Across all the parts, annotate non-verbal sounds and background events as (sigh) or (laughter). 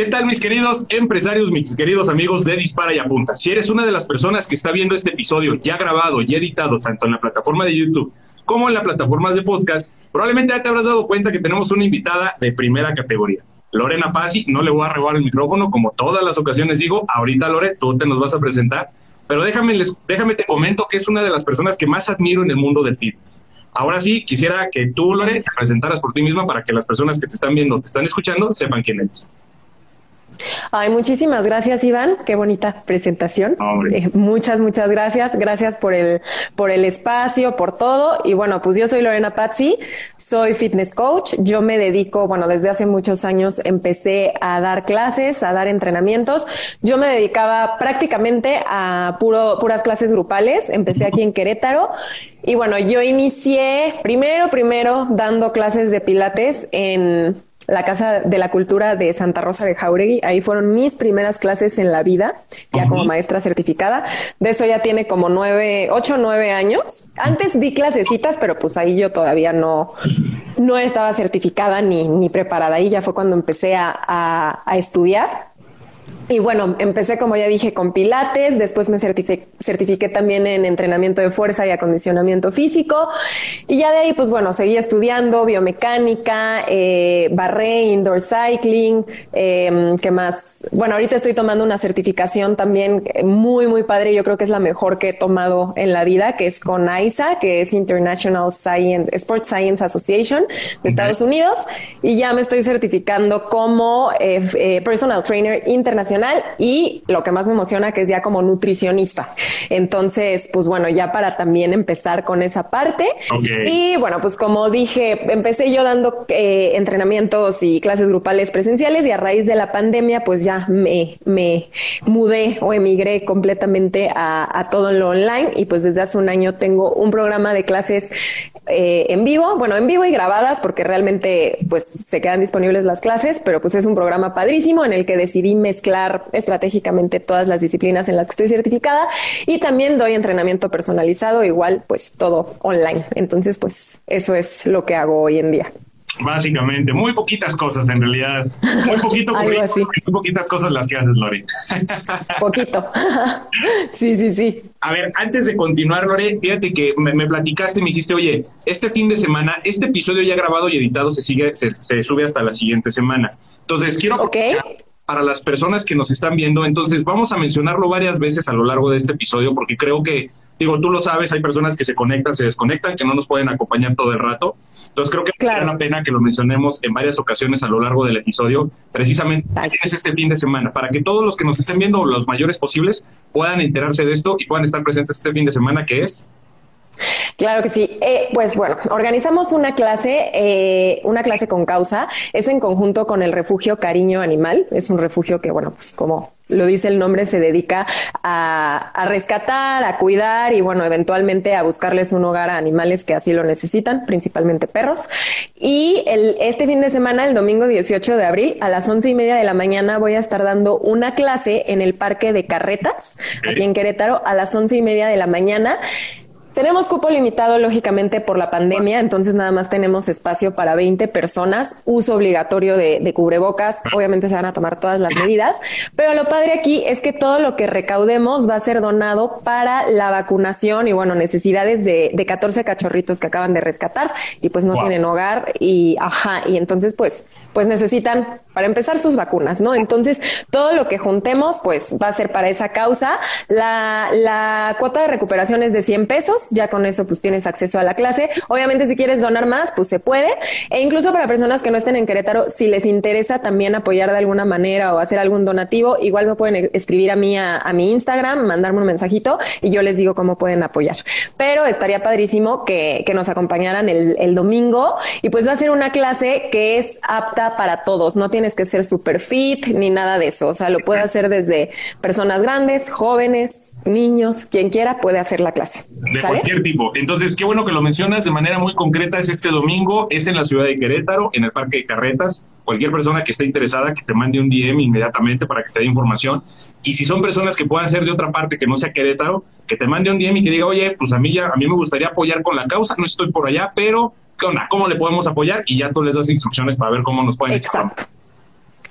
¿Qué tal mis queridos empresarios, mis queridos amigos de Dispara y Apunta? Si eres una de las personas que está viendo este episodio ya grabado y editado tanto en la plataforma de YouTube como en las plataformas de podcast, probablemente ya te habrás dado cuenta que tenemos una invitada de primera categoría. Lorena Pasi, no le voy a robar el micrófono, como todas las ocasiones digo, ahorita Lore, tú te nos vas a presentar, pero déjame, les, déjame te comento que es una de las personas que más admiro en el mundo del fitness. Ahora sí, quisiera que tú, Lore, te presentaras por ti misma para que las personas que te están viendo, te están escuchando, sepan quién eres. Ay, muchísimas gracias, Iván. Qué bonita presentación. Eh, muchas, muchas gracias. Gracias por el, por el espacio, por todo. Y bueno, pues yo soy Lorena Pazzi, soy fitness coach. Yo me dedico, bueno, desde hace muchos años empecé a dar clases, a dar entrenamientos. Yo me dedicaba prácticamente a puro, puras clases grupales. Empecé aquí en Querétaro. Y bueno, yo inicié primero, primero dando clases de pilates en la Casa de la Cultura de Santa Rosa de Jauregui. Ahí fueron mis primeras clases en la vida, ya como maestra certificada. De eso ya tiene como nueve, ocho, nueve años. Antes di clasecitas, pero pues ahí yo todavía no, no estaba certificada ni, ni preparada. Ahí ya fue cuando empecé a, a estudiar. Y bueno, empecé, como ya dije, con Pilates, después me certifiqué, también en entrenamiento de fuerza y acondicionamiento físico. Y ya de ahí, pues bueno, seguí estudiando biomecánica, eh, barré, indoor cycling, eh, ¿qué más? Bueno, ahorita estoy tomando una certificación también muy, muy padre. Yo creo que es la mejor que he tomado en la vida, que es con AISA, que es International Science, Sports Science Association de Estados Unidos. Y ya me estoy certificando como eh, eh personal trainer internacional y lo que más me emociona que es ya como nutricionista. Entonces, pues bueno, ya para también empezar con esa parte. Y bueno, pues como dije, empecé yo dando eh, entrenamientos y clases grupales presenciales y a raíz de la pandemia, pues ya me, me mudé o emigré completamente a, a todo lo online y pues desde hace un año tengo un programa de clases eh, en vivo, bueno, en vivo y grabadas, porque realmente pues se quedan disponibles las clases, pero pues es un programa padrísimo en el que decidí mezclar estratégicamente todas las disciplinas en las que estoy certificada y también doy entrenamiento personalizado, igual pues todo online. Entonces pues eso es lo que hago hoy en día. Básicamente, muy poquitas cosas en realidad. Muy poquito, (laughs) muy poquitas cosas las que haces, Lore. (laughs) Poquito. (laughs) sí, sí, sí. A ver, antes de continuar, Lore, fíjate que me, platicaste y me dijiste, oye, este fin de semana, este episodio ya grabado y editado se sigue, se, sube hasta la siguiente semana. Entonces, quiero okay. Para las personas que nos están viendo, entonces vamos a mencionarlo varias veces a lo largo de este episodio porque creo que Digo, tú lo sabes, hay personas que se conectan, se desconectan, que no nos pueden acompañar todo el rato. Entonces creo que vale la pena que lo mencionemos en varias ocasiones a lo largo del episodio, precisamente es este fin de semana, para que todos los que nos estén viendo, los mayores posibles, puedan enterarse de esto y puedan estar presentes este fin de semana, que es Claro que sí. Eh, pues bueno, organizamos una clase, eh, una clase con causa. Es en conjunto con el refugio Cariño Animal. Es un refugio que, bueno, pues como lo dice el nombre, se dedica a, rescatar, a cuidar y bueno, eventualmente a buscarles un hogar a animales que así lo necesitan, principalmente perros. Y el, este fin de semana, el domingo 18 de abril, a las once y media de la mañana, voy a estar dando una clase en el Parque de Carretas, aquí en Querétaro, a las once y media de la mañana. Tenemos cupo limitado, lógicamente, por la pandemia, entonces nada más tenemos espacio para 20 personas, uso obligatorio de, cubrebocas, obviamente se van a tomar todas las medidas, pero lo padre aquí es que todo lo que recaudemos va a ser donado para la vacunación y bueno, necesidades de, de 14 cachorritos que acaban de rescatar y pues no tienen hogar y ajá, y entonces pues pues necesitan para empezar sus vacunas, ¿no? Entonces, todo lo que juntemos, pues va a ser para esa causa. La, la cuota de recuperación es de 100 pesos, ya con eso pues tienes acceso a la clase. Obviamente, si quieres donar más, pues se puede. E incluso para personas que no estén en Querétaro, si les interesa también apoyar de alguna manera o hacer algún donativo, igual me pueden escribir a mí a, mi Instagram, mandarme un mensajito y yo les digo cómo pueden apoyar. Pero estaría padrísimo que, que nos acompañaran el, el domingo y pues va a ser una clase que es apta para todos. No tienes que ser super fit ni nada de eso. O sea, lo puede hacer desde personas grandes, jóvenes, niños, quien quiera puede hacer la clase. De cualquier tipo. Entonces, qué bueno que lo mencionas de manera muy concreta. Es este domingo, es en la ciudad de Querétaro, en el Parque de Carretas. Cualquier persona que esté interesada, que te mande un DM inmediatamente para que te dé información. Y si son personas que puedan ser de otra parte que no sea Querétaro, que te mande un DM y que diga, oye, pues a mí ya, a mí me gustaría apoyar con la causa, no estoy por allá, pero ¿qué onda? ¿Cómo le podemos apoyar? Y ya tú les das instrucciones para ver cómo nos pueden Exacto.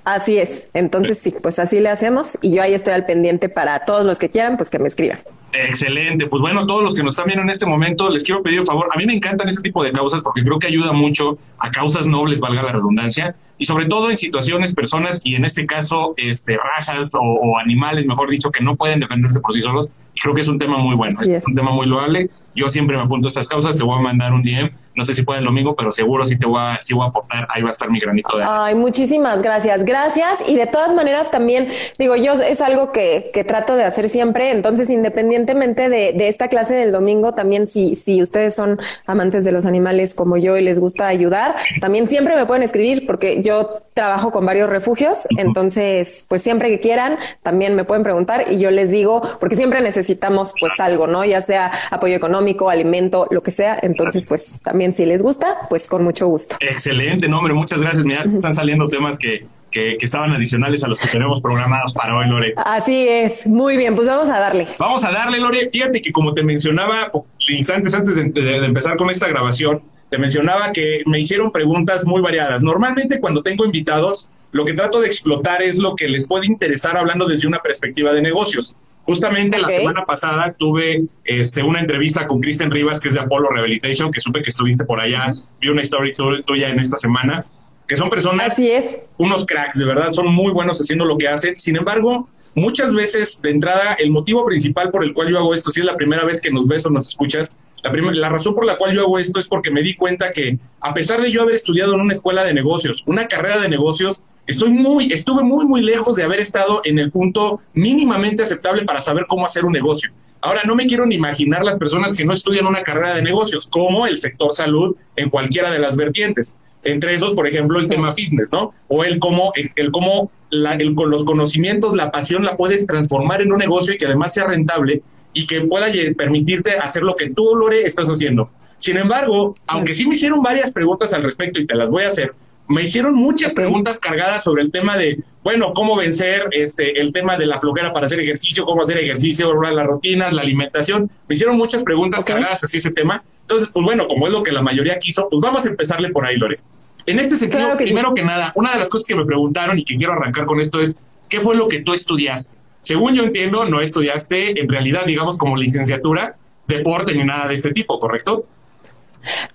Así es. Entonces sí, pues así le hacemos y yo ahí estoy al pendiente para todos los que quieran, pues que me escriban. Excelente. Pues bueno, todos los que nos están viendo en este momento, les quiero pedir un favor. A mí me encantan este tipo de causas porque creo que ayuda mucho a causas nobles, valga la redundancia, y sobre todo en situaciones, personas y en este caso, este, razas o, animales, mejor dicho, que no pueden defenderse por sí solos. Creo que es un tema muy bueno, es, un tema muy loable. Yo siempre me apunto a estas causas, te voy a mandar un DM no sé si puede el domingo, pero seguro sí te voy a, sí voy a aportar. Ahí va a estar mi granito de Ay, muchísimas gracias. Gracias. Y de todas maneras también, digo, yo es algo que, que trato de hacer siempre. Entonces, independientemente de, de, esta clase del domingo, también si, si ustedes son amantes de los animales como yo y les gusta ayudar, también siempre me pueden escribir porque yo trabajo con varios refugios. Entonces, pues siempre que quieran, también me pueden preguntar y yo les digo, porque siempre necesitamos pues algo, ¿no? Ya sea apoyo económico, alimento, lo que sea. Entonces, pues también si les gusta, pues con mucho gusto. Excelente, no, hombre, muchas gracias. Mira, están saliendo temas que, que, estaban adicionales a los que tenemos programados para hoy, Lore. Así es, muy bien, pues vamos a darle. Vamos a darle, Lore. Fíjate que como te mencionaba instantes antes de, empezar con esta grabación, te mencionaba que me hicieron preguntas muy variadas. Normalmente cuando tengo invitados, lo que trato de explotar es lo que les puede interesar hablando desde una perspectiva de negocios. Justamente la semana pasada tuve este, una entrevista con Kristen Rivas, que es de Apollo Rehabilitation, que supe que estuviste por allá, vi una story tuya en esta semana, que son personas, Así es. unos cracks, de verdad, son muy buenos haciendo lo que hacen. Sin embargo, muchas veces de entrada, el motivo principal por el cual yo hago esto, si es la primera vez que nos ves o nos escuchas, la, la razón por la cual yo hago esto es porque me di cuenta que a pesar de yo haber estudiado en una escuela de negocios, una carrera de negocios, Estoy muy, estuve muy, muy lejos de haber estado en el punto mínimamente aceptable para saber cómo hacer un negocio. Ahora, no me quiero ni imaginar las personas que no estudian una carrera de negocios, como el sector salud en cualquiera de las vertientes. Entre esos, por ejemplo, el tema fitness, ¿no? O el cómo, el cómo la, el, con los conocimientos, la pasión la puedes transformar en un negocio y que además sea rentable y que pueda permitirte hacer lo que tú, Lore, estás haciendo. Sin embargo, aunque sí me hicieron varias preguntas al respecto y te las voy a hacer, me hicieron muchas preguntas cargadas sobre el tema de, bueno, cómo vencer este, el tema de la flojera para hacer ejercicio, cómo hacer ejercicio, las rutinas, la alimentación. Me hicieron muchas preguntas cargadas hacia ese tema. Entonces, pues bueno, como es lo que la mayoría quiso, pues vamos a empezarle por ahí, Lore. En este sentido, primero que nada, una de las cosas que me preguntaron y que quiero arrancar con esto es, ¿qué fue lo que tú estudiaste? Según yo entiendo, no estudiaste en realidad, digamos, como licenciatura, deporte ni nada de este tipo, ¿correcto?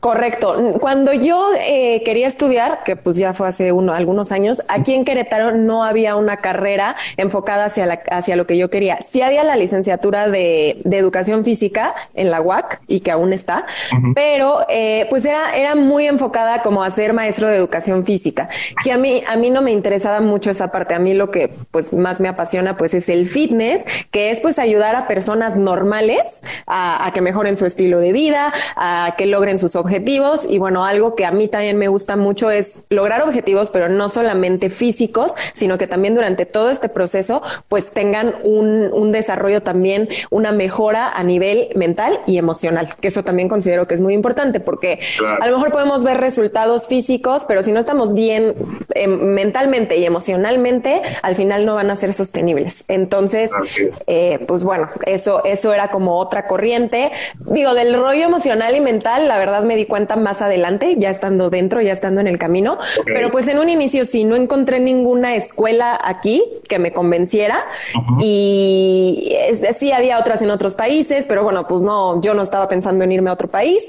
Correcto. Cuando yo eh, quería estudiar, que pues ya fue hace uno, algunos años, aquí en Querétaro no había una carrera enfocada hacia, la, hacia lo que yo quería. Sí había la licenciatura de, de educación física en la UAC y que aún está, pero eh, pues era, era muy enfocada como a ser maestro de educación física, que a mí, a mí no me interesaba mucho esa parte. A mí lo que pues más me apasiona pues es el fitness, que es pues ayudar a personas normales a, a que mejoren su estilo de vida, a que logren sus objetivos y bueno, algo que a mí también me gusta mucho es lograr objetivos, pero no solamente físicos, sino que también durante todo este proceso pues tengan un, un desarrollo también, una mejora a nivel mental y emocional, que eso también considero que es muy importante porque a lo mejor podemos ver resultados físicos, pero si no estamos bien eh, mentalmente y emocionalmente, al final no van a ser sostenibles. Entonces, eh, pues bueno, eso, eso era como otra corriente. Digo, del rollo emocional y mental, la verdad me di cuenta más adelante, ya estando dentro, ya estando en el camino. Pero pues en un inicio sí, no encontré ninguna escuela aquí que me convenciera. Y sí había otras en otros países, pero bueno, pues no, yo no estaba pensando en irme a otro país.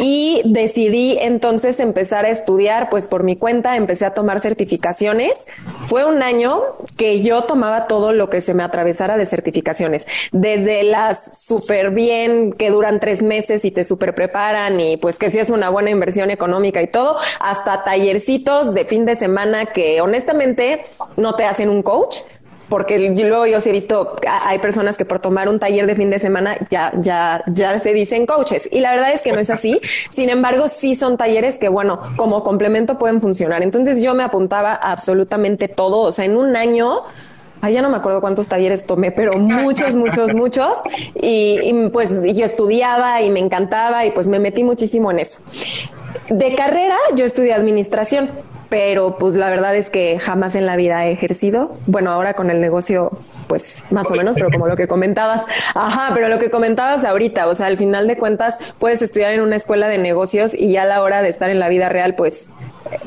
Y decidí entonces empezar a estudiar, pues por mi cuenta, empecé a tomar certificaciones. Fue un año que yo tomaba todo lo que se me atravesara de certificaciones, desde las súper bien que duran tres meses y te súper preparan y pues que sí es una buena inversión económica y todo, hasta tallercitos de fin de semana que honestamente no te hacen un coach, porque luego yo sí he visto, hay personas que por tomar un taller de fin de semana ya, ya, ya se dicen coaches. Y la verdad es que no es así. (laughs) Sin embargo, sí son talleres que, bueno, como complemento pueden funcionar. Entonces yo me apuntaba a absolutamente todo. O sea, en un año Ay, ya no me acuerdo cuántos talleres tomé, pero (laughs) muchos, muchos, muchos. Y, pues yo estudiaba y me encantaba y pues me metí muchísimo en eso. De carrera yo estudié administración, pero pues la verdad es que jamás en la vida he ejercido. Bueno, ahora con el negocio pues más o menos, pero como lo que comentabas, ajá, pero lo que comentabas ahorita, o sea, al final de cuentas puedes estudiar en una escuela de negocios y ya a la hora de estar en la vida real, pues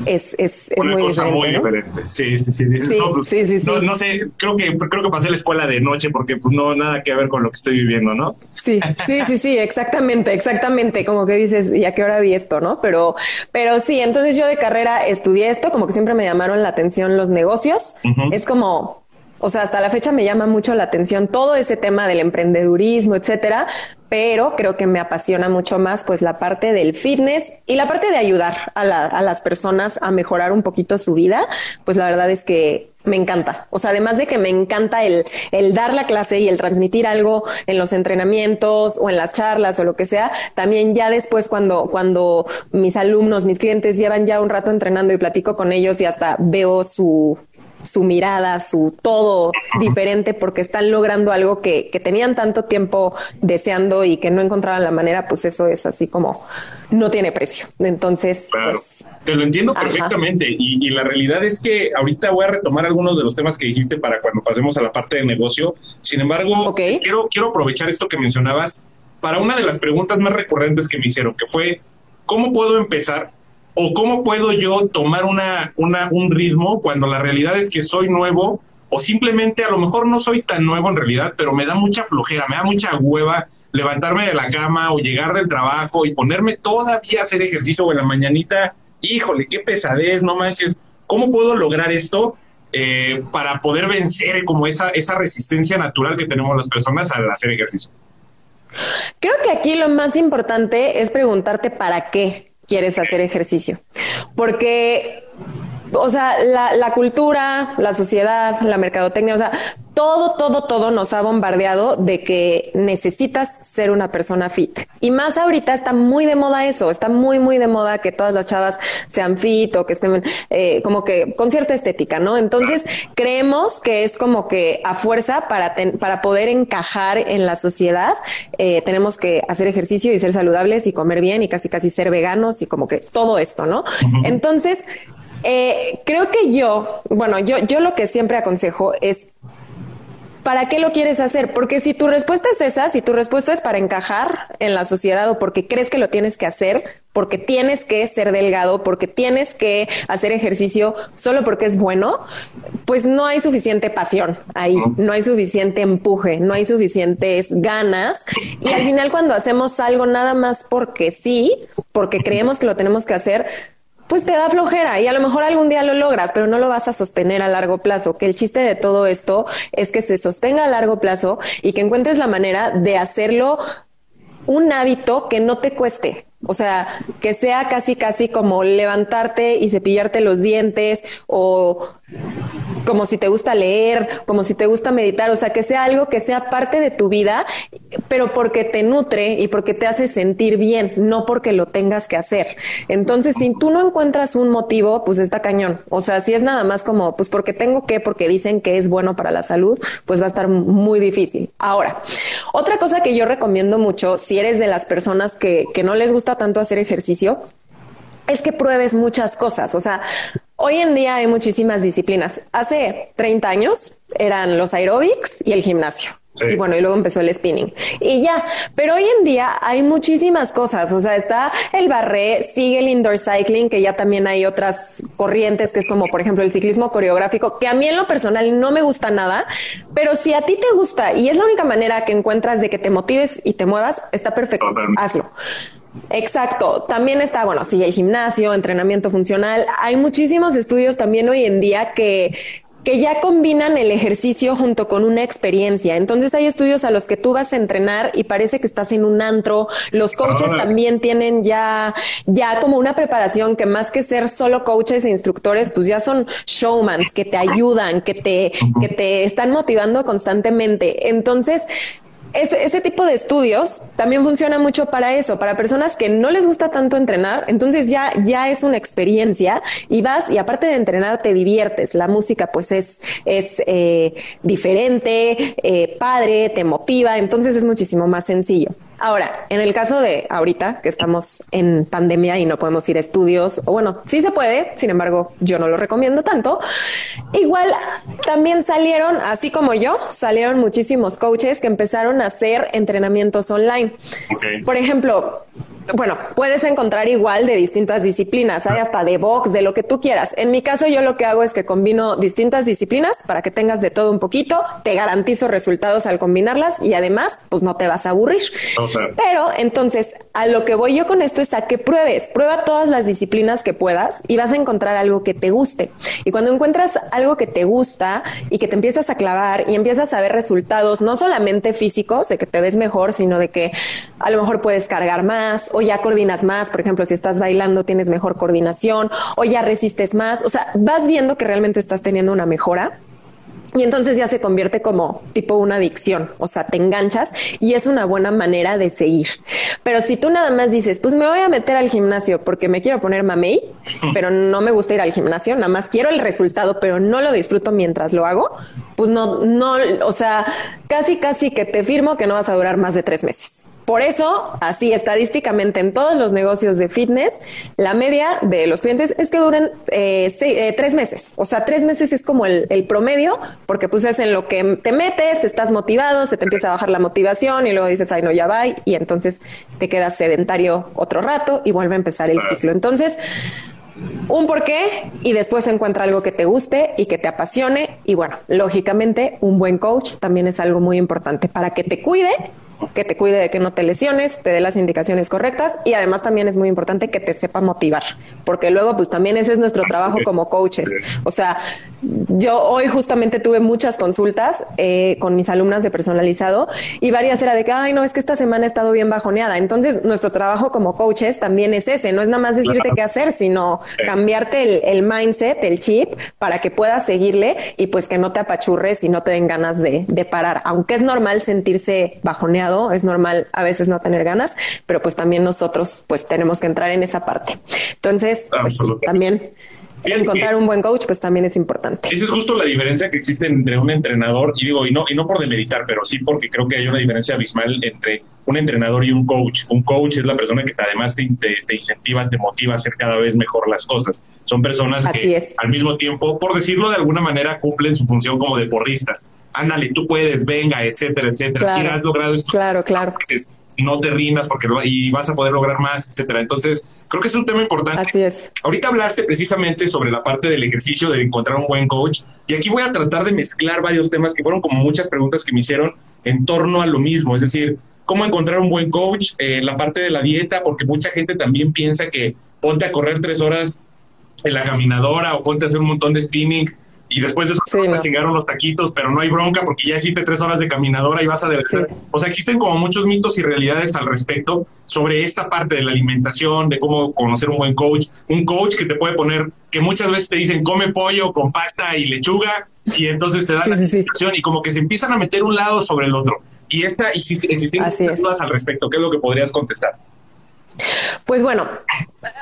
es, es, es muy, cosa muy diferente. Sí, sí, sí. Pues, sí, sí, sí, no, sé, creo que creo que pasé la escuela de noche porque pues no nada que ver con lo que estoy viviendo, ¿no? Sí, sí, sí, sí, exactamente, exactamente. Como que dices, ¿y a qué hora vi esto, no? Pero, pero sí, entonces yo de carrera estudié esto, como que siempre me llamaron la atención los negocios. Es como o sea, hasta la fecha me llama mucho la atención todo ese tema del emprendedurismo, etcétera, pero creo que me apasiona mucho más pues la parte del fitness y la parte de ayudar a, las personas a mejorar un poquito su vida, pues la verdad es que me encanta. O sea, además de que me encanta el, el dar la clase y el transmitir algo en los entrenamientos o en las charlas o lo que sea, también ya después cuando, cuando mis alumnos, mis clientes llevan ya un rato entrenando y platico con ellos y hasta veo su, su mirada, su todo diferente porque están logrando algo que, que, tenían tanto tiempo deseando y que no encontraban la manera, pues eso es así como no tiene precio. Entonces, pues, te lo entiendo perfectamente y, y, la realidad es que ahorita voy a retomar algunos de los temas que dijiste para cuando pasemos a la parte de negocio. Sin embargo, quiero, quiero aprovechar esto que mencionabas para una de las preguntas más recurrentes que me hicieron, que fue, ¿cómo puedo empezar ¿O cómo puedo yo tomar una, una, un ritmo cuando la realidad es que soy nuevo o simplemente a lo mejor no soy tan nuevo en realidad, pero me da mucha flojera, me da mucha hueva levantarme de la cama o llegar del trabajo y ponerme todavía a hacer ejercicio o en la mañanita, híjole, qué pesadez, no manches, ¿cómo puedo lograr esto eh, para poder vencer como esa, esa resistencia natural que tenemos las personas al hacer ejercicio? Creo que aquí lo más importante es preguntarte para qué quieres hacer ejercicio. Porque, o sea, la, la, cultura, la sociedad, la mercadotecnia, o sea, todo, todo, todo nos ha bombardeado de que necesitas ser una persona fit. Y más ahorita está muy de moda eso, está muy, muy de moda que todas las chavas sean fit o que estén eh, como que con cierta estética, ¿no? Entonces, creemos que es como que a fuerza para, para poder encajar en la sociedad, eh, tenemos que hacer ejercicio y ser saludables y comer bien y casi, casi ser veganos y como que todo esto, ¿no? Entonces, eh, creo que yo, bueno, yo, yo lo que siempre aconsejo es ¿para qué lo quieres hacer? Porque si tu respuesta es esa, si tu respuesta es para encajar en la sociedad o porque crees que lo tienes que hacer, porque tienes que ser delgado, porque tienes que hacer ejercicio solo porque es bueno, pues no hay suficiente pasión ahí, no hay suficiente empuje, no hay suficientes ganas. Y al final cuando hacemos algo nada más porque sí, porque creemos que lo tenemos que hacer, pues te da flojera y a lo mejor algún día lo logras, pero no lo vas a sostener a largo plazo. Que el chiste de todo esto es que se sostenga a largo plazo y que encuentres la manera de hacerlo un hábito que no te cueste. O sea, que sea casi, casi como levantarte y cepillarte los dientes o como si te gusta leer, como si te gusta meditar, o sea, que sea algo que sea parte de tu vida, pero porque te nutre y porque te hace sentir bien, no porque lo tengas que hacer. Entonces, si tú no encuentras un motivo, pues está cañón. O sea, si es nada más como, pues porque tengo que, porque dicen que es bueno para la salud, pues va a estar muy difícil. Ahora, otra cosa que yo recomiendo mucho, si eres de las personas que, que no les gusta tanto hacer ejercicio, es que pruebes muchas cosas. O sea, hoy en día hay muchísimas disciplinas. Hace 30 años eran los aerobics y el gimnasio. Y bueno, y luego empezó el spinning. Y ya, pero hoy en día hay muchísimas cosas. O sea, está el barré, sigue el indoor cycling, que ya también hay otras corrientes, que es como, por ejemplo, el ciclismo coreográfico, que a mí en lo personal no me gusta nada, pero si a ti te gusta y es la única manera que encuentras de que te motives y te muevas, está perfecto. Hazlo. Exacto. También está, bueno, sí, el gimnasio, entrenamiento funcional. Hay muchísimos estudios también hoy en día que, que ya combinan el ejercicio junto con una experiencia. Entonces hay estudios a los que tú vas a entrenar y parece que estás en un antro. Los coaches también tienen ya, ya como una preparación que más que ser solo coaches e instructores, pues ya son showmans que te ayudan, que te, que te están motivando constantemente. Entonces, ese, tipo de estudios también funciona mucho para eso, para personas que no les gusta tanto entrenar, entonces ya, ya es una experiencia y vas y aparte de entrenar te diviertes, la música pues es, es eh, diferente, eh, padre, te motiva, entonces es muchísimo más sencillo. Ahora, en el caso de ahorita que estamos en pandemia y no podemos ir a estudios, o bueno, sí se puede, sin embargo, yo no lo recomiendo tanto. Igual también salieron, así como yo, salieron muchísimos coaches que empezaron a hacer entrenamientos online. Por ejemplo, bueno, puedes encontrar igual de distintas disciplinas, hay hasta de box, de lo que tú quieras. En mi caso, yo lo que hago es que combino distintas disciplinas para que tengas de todo un poquito, te garantizo resultados al combinarlas y además, pues no te vas a aburrir. Pero entonces, a lo que voy yo con esto es a que pruebes, prueba todas las disciplinas que puedas y vas a encontrar algo que te guste. Y cuando encuentras algo que te gusta y que te empiezas a clavar y empiezas a ver resultados, no solamente físicos, de que te ves mejor, sino de que a lo mejor puedes cargar más o ya coordinas más. Por ejemplo, si estás bailando, tienes mejor coordinación o ya resistes más. O sea, vas viendo que realmente estás teniendo una mejora y entonces ya se convierte como tipo una adicción, o sea, te enganchas y es una buena manera de seguir. Pero si tú nada más dices, pues me voy a meter al gimnasio porque me quiero poner mamey, (laughs) pero no me gusta ir al gimnasio, nada más quiero el resultado, pero no lo disfruto mientras lo hago, pues no, no, o sea, casi, casi que te firmo que no vas a durar más de tres meses. Por eso, así estadísticamente en todos los negocios de fitness, la media de los clientes es que duren eh, eh, tres meses. O sea, tres meses es como el, promedio, porque pues es en lo que te metes, estás motivado, se te empieza a bajar la motivación y luego dices, ay, no, ya va, y entonces te quedas sedentario otro rato y vuelve a empezar el ciclo. Entonces, un porqué y después encuentra algo que te guste y que te apasione. Y bueno, lógicamente, un buen coach también es algo muy importante para que te cuide que te cuide de que no te lesiones, te dé las indicaciones correctas y además también es muy importante que te sepa motivar, porque luego pues también ese es nuestro trabajo como coaches. O sea, yo hoy justamente tuve muchas consultas eh, con mis alumnas de personalizado y varias era de que, ay, no, es que esta semana he estado bien bajoneada. Entonces, nuestro trabajo como coaches también es ese, no es nada más decirte qué hacer, sino cambiarte el, mindset, el chip, para que puedas seguirle y pues que no te apachurres y no te den ganas de, de parar. Aunque es normal sentirse bajoneado, es normal a veces no tener ganas, pero pues también nosotros pues tenemos que entrar en esa parte. Entonces, pues, también encontrar un buen coach, pues también es importante. Esa es justo la diferencia que existe entre un entrenador, y digo, y no, y no por demeritar, pero sí porque creo que hay una diferencia abismal entre un entrenador y un coach. Un coach es la persona que además te, te, incentiva, te motiva a hacer cada vez mejor las cosas. Son personas que al mismo tiempo, por decirlo de alguna manera, cumplen su función como de porristas. Ándale, tú puedes, venga, etcétera, etcétera. Claro, has logrado esto. Claro, claro no te rindas porque y vas a poder lograr más, etcétera. Entonces, creo que es un tema importante. Así es. Ahorita hablaste precisamente sobre la parte del ejercicio, de encontrar un buen coach, y aquí voy a tratar de mezclar varios temas que fueron como muchas preguntas que me hicieron en torno a lo mismo, es decir, cómo encontrar un buen coach, eh, la parte de la dieta, porque mucha gente también piensa que ponte a correr tres horas en la caminadora o ponte a hacer un montón de spinning y después de eso sí, no. chingaron los taquitos, pero no hay bronca porque ya hiciste tres horas de caminadora y vas a adelgazar. O sea, existen como muchos mitos y realidades al respecto sobre esta parte de la alimentación, de cómo conocer un buen coach, un coach que te puede poner, que muchas veces te dicen come pollo con pasta y lechuga y entonces te dan la alimentación y como que se empiezan a meter un lado sobre el otro. Y esta existen dudas al respecto. ¿Qué es lo que podrías contestar? Pues bueno,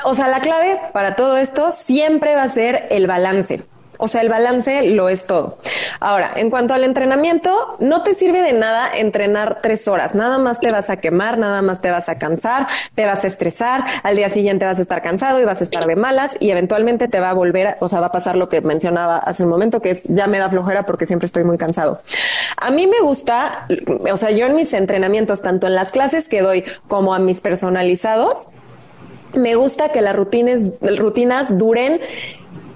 o sea, la clave para todo esto siempre va a ser el balance. O sea, el balance lo es todo. Ahora, en cuanto al entrenamiento, no te sirve de nada entrenar tres horas. Nada más te vas a quemar, nada más te vas a cansar, te vas a estresar. Al día siguiente vas a estar cansado y vas a estar de malas y eventualmente te va a volver, o sea, va a pasar lo que mencionaba hace un momento, que es ya me da flojera porque siempre estoy muy cansado. A mí me gusta, o sea, yo en mis entrenamientos, tanto en las clases que doy como a mis personalizados, me gusta que las rutinas, rutinas duren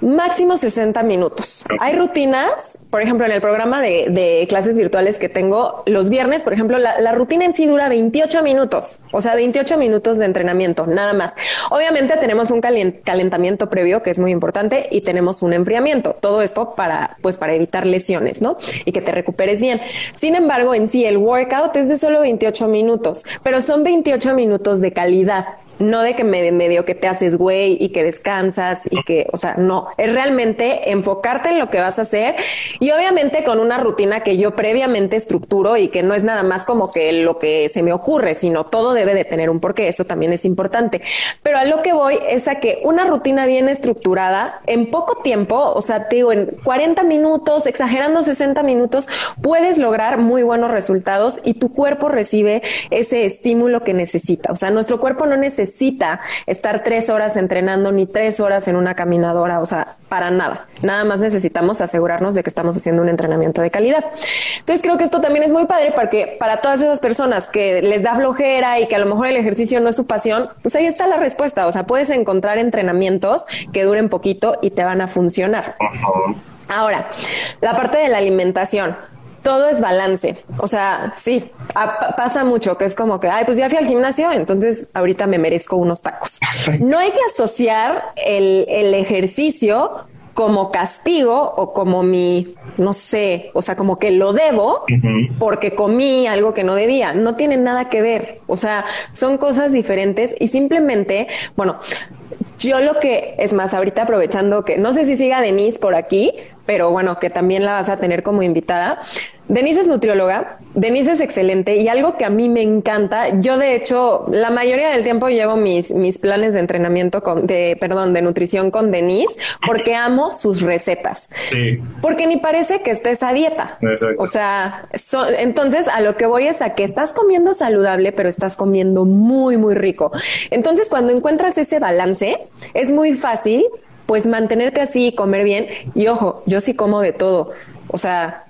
máximo 60 minutos. Hay rutinas, por ejemplo, en el programa de, clases virtuales que tengo los viernes, por ejemplo, la, rutina en sí dura 28 minutos, o sea, 28 minutos de entrenamiento, nada más. Obviamente tenemos un calentamiento previo que es muy importante y tenemos un enfriamiento. Todo esto para, pues, para evitar lesiones, ¿no? Y que te recuperes bien. Sin embargo, en sí el workout es de solo 28 minutos, pero son 28 minutos de calidad no de que me, medio que te haces güey y que descansas y que, o sea, no, es realmente enfocarte en lo que vas a hacer y obviamente con una rutina que yo previamente estructuro y que no es nada más como que lo que se me ocurre, sino todo debe de tener un porqué, eso también es importante. Pero a lo que voy es a que una rutina bien estructurada en poco tiempo, o sea, te digo, en 40 minutos, exagerando 60 minutos, puedes lograr muy buenos resultados y tu cuerpo recibe ese estímulo que necesita. O sea, nuestro cuerpo no necesita necesita estar tres horas entrenando ni tres horas en una caminadora, o sea, para nada. Nada más necesitamos asegurarnos de que estamos haciendo un entrenamiento de calidad. Entonces creo que esto también es muy padre porque para todas esas personas que les da flojera y que a lo mejor el ejercicio no es su pasión, pues ahí está la respuesta. O sea, puedes encontrar entrenamientos que duren poquito y te van a funcionar. Ahora, la parte de la alimentación todo es balance. O sea, sí, pasa mucho que es como que, ay, pues ya fui al gimnasio, entonces ahorita me merezco unos tacos. (laughs) No hay que asociar el, el ejercicio como castigo o como mi, no sé, o sea, como que lo debo porque comí algo que no debía. No tiene nada que ver. O sea, son cosas diferentes y simplemente, bueno, yo lo que es más, ahorita aprovechando que no sé si siga Denise por aquí, pero bueno, que también la vas a tener como invitada. Denise es nutrióloga, Denise es excelente y algo que a mí me encanta, yo de hecho la mayoría del tiempo llevo mis, mis planes de entrenamiento con, de, perdón, de nutrición con Denise porque amo sus recetas. Sí. Porque ni parece que estés a dieta. O sea, entonces a lo que voy es a que estás comiendo saludable, pero estás comiendo muy, muy rico. Entonces cuando encuentras ese balance, es muy fácil pues mantenerte así, comer bien. Y ojo, yo sí como de todo. O sea,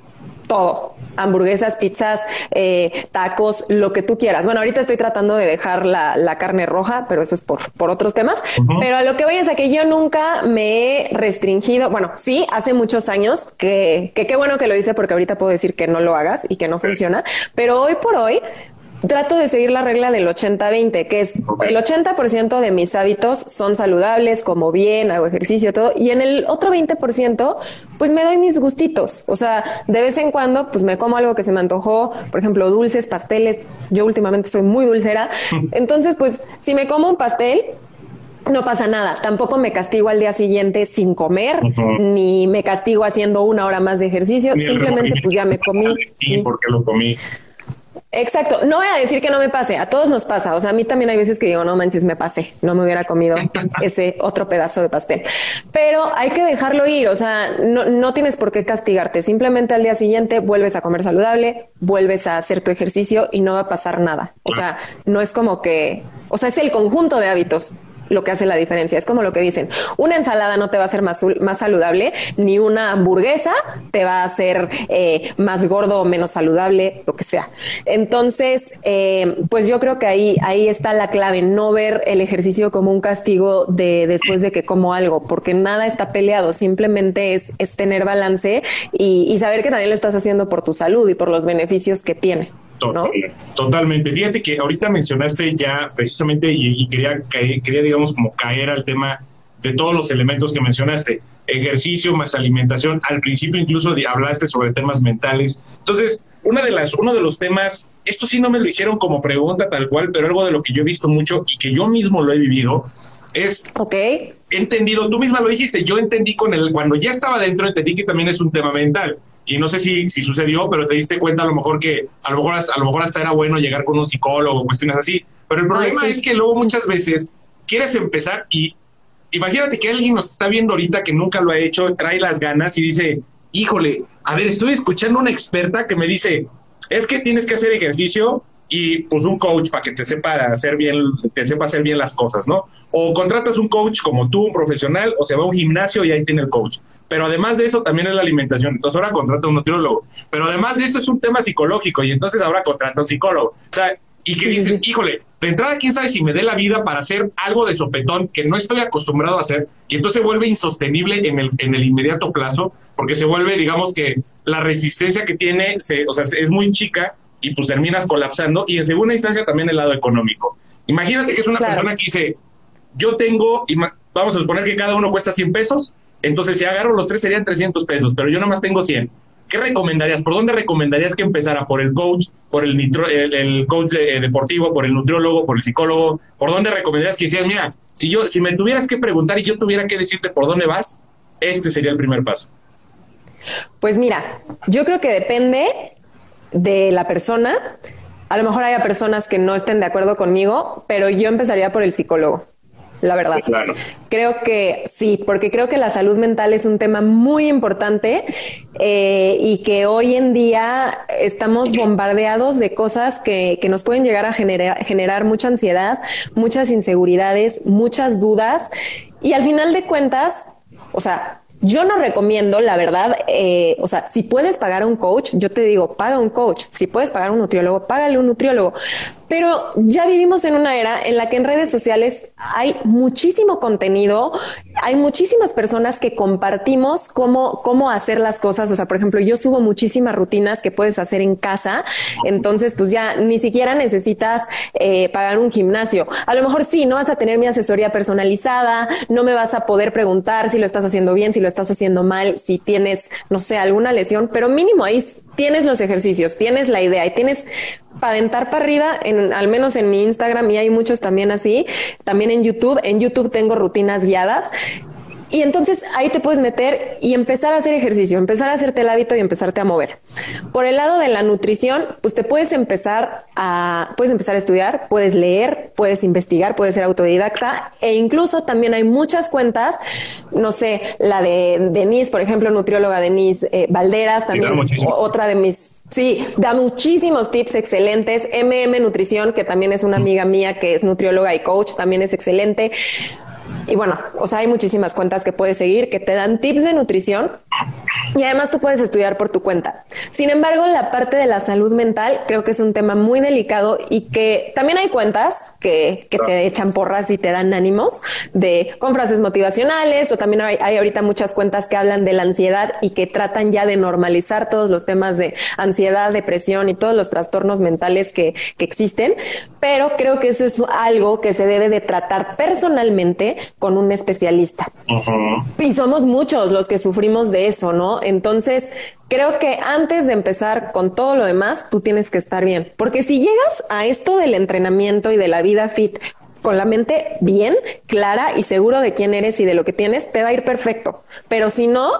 todo. Hamburguesas, pizzas, eh, tacos, lo que tú quieras. Bueno, ahorita estoy tratando de dejar la, carne roja, pero eso es por, por otros temas. Pero a lo que voy es a que yo nunca me he restringido. Bueno, sí, hace muchos años que, que qué bueno que lo hice porque ahorita puedo decir que no lo hagas y que no funciona. Pero hoy por hoy trato de seguir la regla del 80-20, que es el 80% de mis hábitos son saludables, como bien, hago ejercicio, todo, y en el otro 20%, pues me doy mis gustitos. O sea, de vez en cuando, pues me como algo que se me antojó, por ejemplo, dulces, pasteles. Yo últimamente soy muy dulcera. (laughs) Entonces, pues si me como un pastel, no pasa nada. Tampoco me castigo al día siguiente sin comer, ni me castigo haciendo una hora más de ejercicio. Simplemente, pues ya me comí. (laughs) Sí, porque lo comí. Exacto. No voy a decir que no me pase. A todos nos pasa. O sea, a mí también hay veces que digo, no manches, me pasé. No me hubiera comido (laughs) ese otro pedazo de pastel. Pero hay que dejarlo ir. O sea, no, no tienes por qué castigarte. Simplemente al día siguiente vuelves a comer saludable, vuelves a hacer tu ejercicio y no va a pasar nada. O sea, no es como que, o sea, es el conjunto de hábitos lo que hace la diferencia. Es como lo que dicen, una ensalada no te va a hacer más, más saludable, ni una hamburguesa te va a hacer eh, más gordo o menos saludable, lo que sea. Entonces, eh, pues yo creo que ahí, ahí está la clave, no ver el ejercicio como un castigo de después de que como algo, porque nada está peleado, simplemente es, es tener balance y, y saber que también lo estás haciendo por tu salud y por los beneficios que tiene. Totalmente. Fíjate que ahorita mencionaste ya precisamente y, quería, quería, digamos, como caer al tema de todos los elementos que mencionaste. Ejercicio más alimentación. Al principio incluso hablaste sobre temas mentales. Entonces, una de las, uno de los temas, esto sí no me lo hicieron como pregunta tal cual, pero algo de lo que yo he visto mucho y que yo mismo lo he vivido es ok he entendido, tú misma lo dijiste, yo entendí con el, cuando ya estaba dentro, entendí que también es un tema mental y no sé si, si sucedió, pero te diste cuenta a lo mejor que a lo mejor, a lo mejor hasta era bueno llegar con un psicólogo, cuestiones así. Pero el problema es que luego muchas veces quieres empezar y imagínate que alguien nos está viendo ahorita que nunca lo ha hecho, trae las ganas y dice, híjole, a ver, estoy escuchando a una experta que me dice, es que tienes que hacer ejercicio y pues un coach para que te sepa hacer bien, te sepa hacer bien las cosas, ¿no? O contratas un coach como tú, un profesional, o se va a un gimnasio y ahí tiene el coach. Pero además de eso también es la alimentación. Entonces ahora contrata un nutriólogo. Pero además de eso es un tema psicológico y entonces ahora contrata un psicólogo. O sea, y que dices, híjole, de entrada, quién sabe si me dé la vida para hacer algo de sopetón que no estoy acostumbrado a hacer, y entonces se vuelve insostenible en el, en el inmediato plazo, porque se vuelve, digamos que la resistencia que tiene, se, o sea, es muy chica y pues terminas colapsando. Y en segunda instancia también el lado económico. Imagínate que es una persona que dice, yo tengo, vamos a suponer que cada uno cuesta 100 pesos, entonces si agarro los tres serían 300 pesos, pero yo nada más tengo 100. ¿Qué recomendarías? ¿Por dónde recomendarías que empezara? ¿Por el coach, por el, nitro, el, coach eh, deportivo, por el nutriólogo, por el psicólogo? ¿Por dónde recomendarías que decías, mira, si yo, si me tuvieras que preguntar y yo tuviera que decirte por dónde vas, este sería el primer paso? Pues mira, yo creo que depende de la persona. A lo mejor haya personas que no estén de acuerdo conmigo, pero yo empezaría por el psicólogo. la verdad. Creo que sí, porque creo que la salud mental es un tema muy importante eh, y que hoy en día estamos bombardeados de cosas que, que nos pueden llegar a generar, generar mucha ansiedad, muchas inseguridades, muchas dudas y al final de cuentas, o sea, yo no recomiendo, la verdad, eh, o sea, si puedes pagar a un coach, yo te digo, paga un coach. Si puedes pagar un nutriólogo, págale un nutriólogo. Pero ya vivimos en una era en la que en redes sociales hay muchísimo contenido, hay muchísimas personas que compartimos cómo, cómo hacer las cosas. O sea, por ejemplo, yo subo muchísimas rutinas que puedes hacer en casa. Entonces, pues ya ni siquiera necesitas eh, pagar un gimnasio. A lo mejor sí, no vas a tener mi asesoría personalizada, no me vas a poder preguntar si lo estás haciendo bien, si lo estás haciendo mal, si tienes, no sé, alguna lesión, pero mínimo ahí tienes los ejercicios, tienes la idea y tienes para aventar para arriba, en, al menos en mi Instagram y hay muchos también así, también en YouTube, en YouTube tengo rutinas guiadas y entonces ahí te puedes meter y empezar a hacer ejercicio, empezar a hacerte el hábito y empezarte a mover. Por el lado de la nutrición, pues te puedes empezar a, puedes empezar a estudiar, puedes leer, puedes investigar, puedes ser autodidacta e incluso también hay muchas cuentas, no sé, la de Denise, por ejemplo, nutrióloga Denise eh, Valderas, también otra de mis Sí, da muchísimos tips excelentes. MM Nutrición, que también es una amiga mía que es nutrióloga y coach, también es excelente. Y bueno, o sea, hay muchísimas cuentas que puedes seguir que te dan tips de nutrición y además tú puedes estudiar por tu cuenta. Sin embargo, la parte de la salud mental creo que es un tema muy delicado y que también hay cuentas que, que te echan porras y te dan ánimos de con frases motivacionales o también hay, hay ahorita muchas cuentas que hablan de la ansiedad y que tratan ya de normalizar todos los temas de ansiedad, depresión y todos los trastornos mentales que, que existen. Pero creo que eso es algo que se debe de tratar personalmente con un especialista. Y somos muchos los que sufrimos de eso, ¿no? Entonces, creo que antes de empezar con todo lo demás, tú tienes que estar bien. Porque si llegas a esto del entrenamiento y de la vida fit con la mente bien, clara y seguro de quién eres y de lo que tienes, te va a ir perfecto. Pero si no,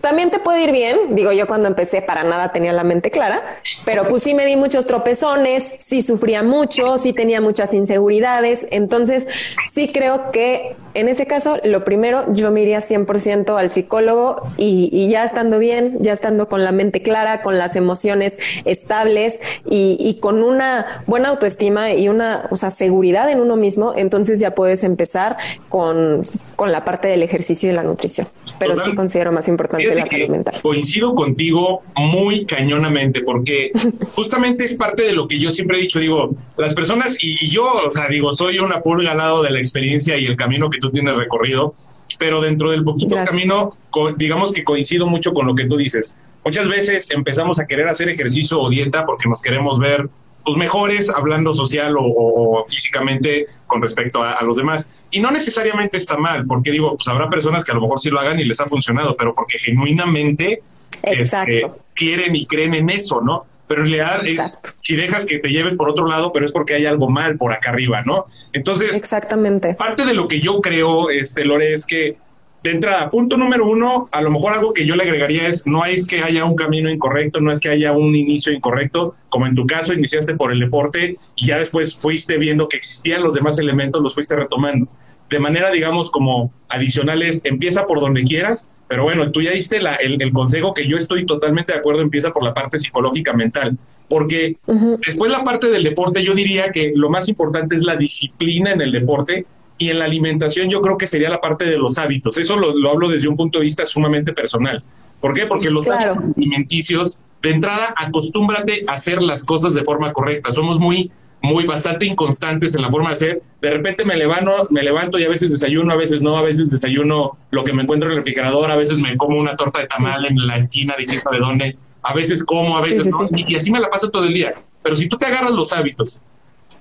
también te puede ir bien. Digo, yo cuando empecé para nada tenía la mente clara, pero pues sí me di muchos tropezones, sí sufría mucho, sí tenía muchas inseguridades. Entonces, sí creo que en ese caso, lo primero, yo me iría 100% al psicólogo y, ya estando bien, ya estando con la mente clara, con las emociones estables y, con una buena autoestima y una o sea, seguridad en uno mismo, entonces ya puedes empezar con, con la parte del ejercicio y la nutrición. Pero sí considero más importante la salud mental. Coincido contigo muy cañonamente, porque (laughs) justamente es parte de lo que yo siempre he dicho, digo, las personas, y, yo, o sea, digo, soy una pulga al lado de la experiencia y el camino que tú tienes recorrido, pero dentro del poquito camino, digamos que coincido mucho con lo que tú dices. Muchas veces empezamos a querer hacer ejercicio o dieta porque nos queremos ver pues, mejores hablando social o, físicamente con respecto a, los demás. Y no necesariamente está mal, porque digo, pues habrá personas que a lo mejor sí lo hagan y les ha funcionado, pero porque genuinamente este, quieren y creen en eso, ¿no? Pero en realidad es si dejas que te lleves por otro lado, pero es porque hay algo mal por acá arriba, ¿no? Entonces, exactamente. Parte de lo que yo creo, este Lore, es que de entrada, punto número uno, a lo mejor algo que yo le agregaría es, no es que haya un camino incorrecto, no es que haya un inicio incorrecto, como en tu caso iniciaste por el deporte y ya después fuiste viendo que existían los demás elementos, los fuiste retomando. De manera, digamos, como adicionales, empieza por donde quieras, pero bueno, tú ya diste el, consejo que yo estoy totalmente de acuerdo, empieza por la parte psicológica mental, porque después la parte del deporte, yo diría que lo más importante es la disciplina en el deporte y en la alimentación yo creo que sería la parte de los hábitos. Eso lo, hablo desde un punto de vista sumamente personal. ¿Por qué? Porque los hábitos alimenticios, de entrada, acostúmbrate a hacer las cosas de forma correcta. Somos muy muy bastante inconstantes en la forma de hacer. De repente me levanto, me levanto y a veces desayuno, a veces no, a veces desayuno lo que me encuentro en el refrigerador, a veces me como una torta de tamal en la esquina de de dónde, a veces como, a veces no, y, así me la paso todo el día. Pero si tú te agarras los hábitos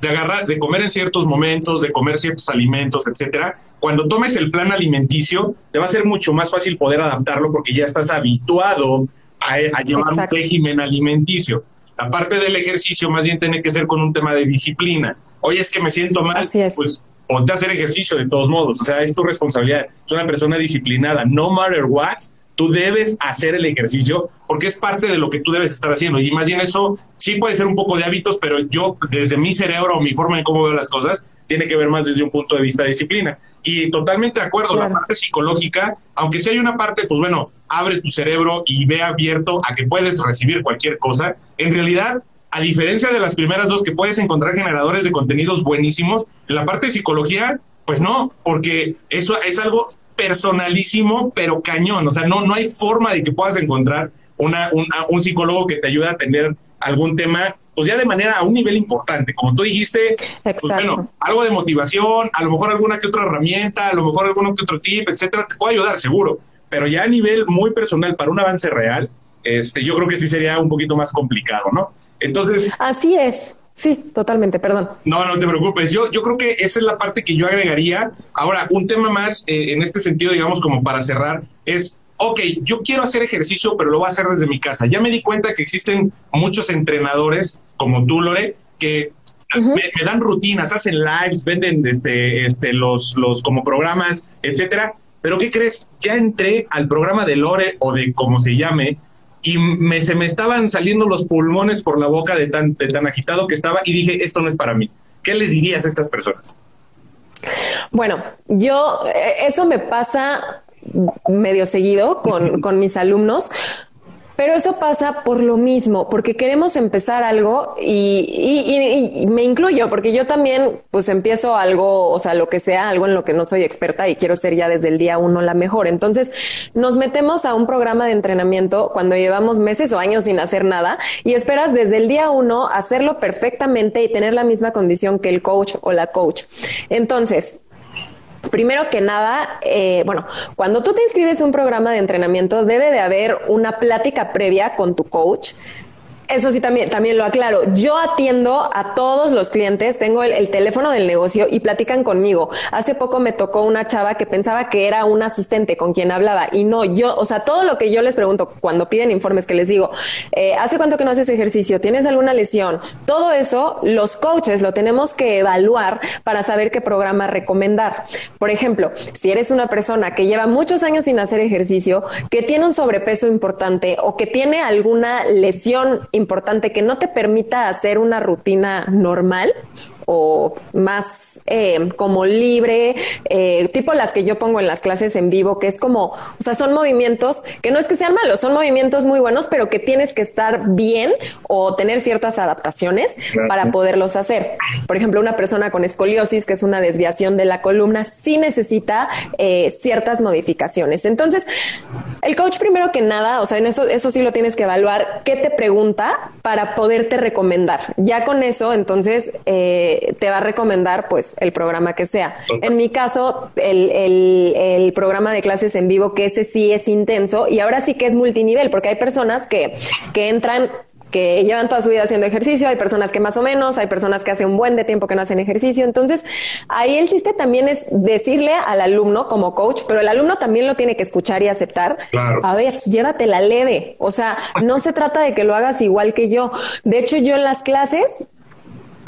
de agarrar, de comer en ciertos momentos, de comer ciertos alimentos, etcétera, cuando tomes el plan alimenticio, te va a ser mucho más fácil poder adaptarlo porque ya estás habituado a, a llevar un régimen alimenticio. La parte del ejercicio más bien tiene que ser con un tema de disciplina. Oye, es que me siento mal, pues ponte a hacer ejercicio de todos modos, o sea, es tu responsabilidad. Es una persona disciplinada, no matter what, tú debes hacer el ejercicio porque es parte de lo que tú debes estar haciendo. Y más bien eso sí puede ser un poco de hábitos, pero yo desde mi cerebro o mi forma de cómo veo las cosas, tiene que ver más desde un punto de vista de disciplina. Y totalmente de acuerdo, la parte psicológica, aunque si hay una parte, pues bueno, abre tu cerebro y ve abierto a que puedes recibir cualquier cosa, en realidad a diferencia de las primeras dos que puedes encontrar generadores de contenidos buenísimos, en la parte de psicología, pues no, porque eso es algo personalísimo, pero cañón. O sea, no, no hay forma de que puedas encontrar una, un psicólogo que te ayude a tener algún tema, pues ya de manera a un nivel importante. Como tú dijiste, pues bueno, algo de motivación, a lo mejor alguna que otra herramienta, a lo mejor alguno que otro tip, etcétera, te puede ayudar, seguro. Pero ya a nivel muy personal para un avance real, este, yo creo que sí sería un poquito más complicado, ¿no? Entonces. Así es. Sí, totalmente, perdón. No, no te preocupes. Yo, yo creo que esa es la parte que yo agregaría. Ahora, un tema más eh, en este sentido, digamos, como para cerrar, es, ok, yo quiero hacer ejercicio, pero lo voy a hacer desde mi casa. Ya me di cuenta que existen muchos entrenadores como tú, Lore, que me, dan rutinas, hacen lives, venden este, este, los, los como programas, etcétera. Pero ¿qué crees? Ya entré al programa de Lore o de como se llame, y me, se me estaban saliendo los pulmones por la boca de tan, de tan agitado que estaba y dije, esto no es para mí. ¿Qué les dirías a estas personas? Bueno, yo, eh, eso me pasa medio seguido con, con mis alumnos, pero eso pasa por lo mismo, porque queremos empezar algo y, me incluyo, porque yo también pues empiezo algo, o sea, lo que sea, algo en lo que no soy experta y quiero ser ya desde el día uno la mejor. Entonces nos metemos a un programa de entrenamiento cuando llevamos meses o años sin hacer nada y esperas desde el día uno hacerlo perfectamente y tener la misma condición que el coach o la coach. Entonces, Primero que nada, eh, bueno, cuando tú te inscribes a un programa de entrenamiento, debe de haber una plática previa con tu coach eso sí, también, también lo aclaro. Yo atiendo a todos los clientes, tengo el, teléfono del negocio y platican conmigo. Hace poco me tocó una chava que pensaba que era un asistente con quien hablaba y no, yo, o sea, todo lo que yo les pregunto cuando piden informes que les digo, eh, ¿hace cuánto que no haces ejercicio? ¿Tienes alguna lesión? Todo eso, los coaches lo tenemos que evaluar para saber qué programa recomendar. Por ejemplo, si eres una persona que lleva muchos años sin hacer ejercicio, que tiene un sobrepeso importante o que tiene alguna lesión importante que no te permita hacer una rutina normal o más eh, como libre, eh, tipo las que yo pongo en las clases en vivo, que es como, o sea, son movimientos que no es que sean malos, son movimientos muy buenos, pero que tienes que estar bien o tener ciertas adaptaciones para poderlos hacer. Por ejemplo, una persona con escoliosis, que es una desviación de la columna, sí necesita eh, ciertas modificaciones. Entonces, el coach primero que nada, o sea, en eso, eso sí lo tienes que evaluar, qué te pregunta para poderte recomendar. Ya con eso, entonces, eh, te va a recomendar pues el programa que sea. En mi caso, el, el, programa de clases en vivo, que ese sí es intenso y ahora sí que es multinivel, porque hay personas que, que entran que llevan toda su vida haciendo ejercicio, hay personas que más o menos, hay personas que hacen un buen de tiempo que no hacen ejercicio. Entonces, ahí el chiste también es decirle al alumno como coach, pero el alumno también lo tiene que escuchar y aceptar. A ver, llévatela leve. O sea, no se trata de que lo hagas igual que yo. De hecho, yo en las clases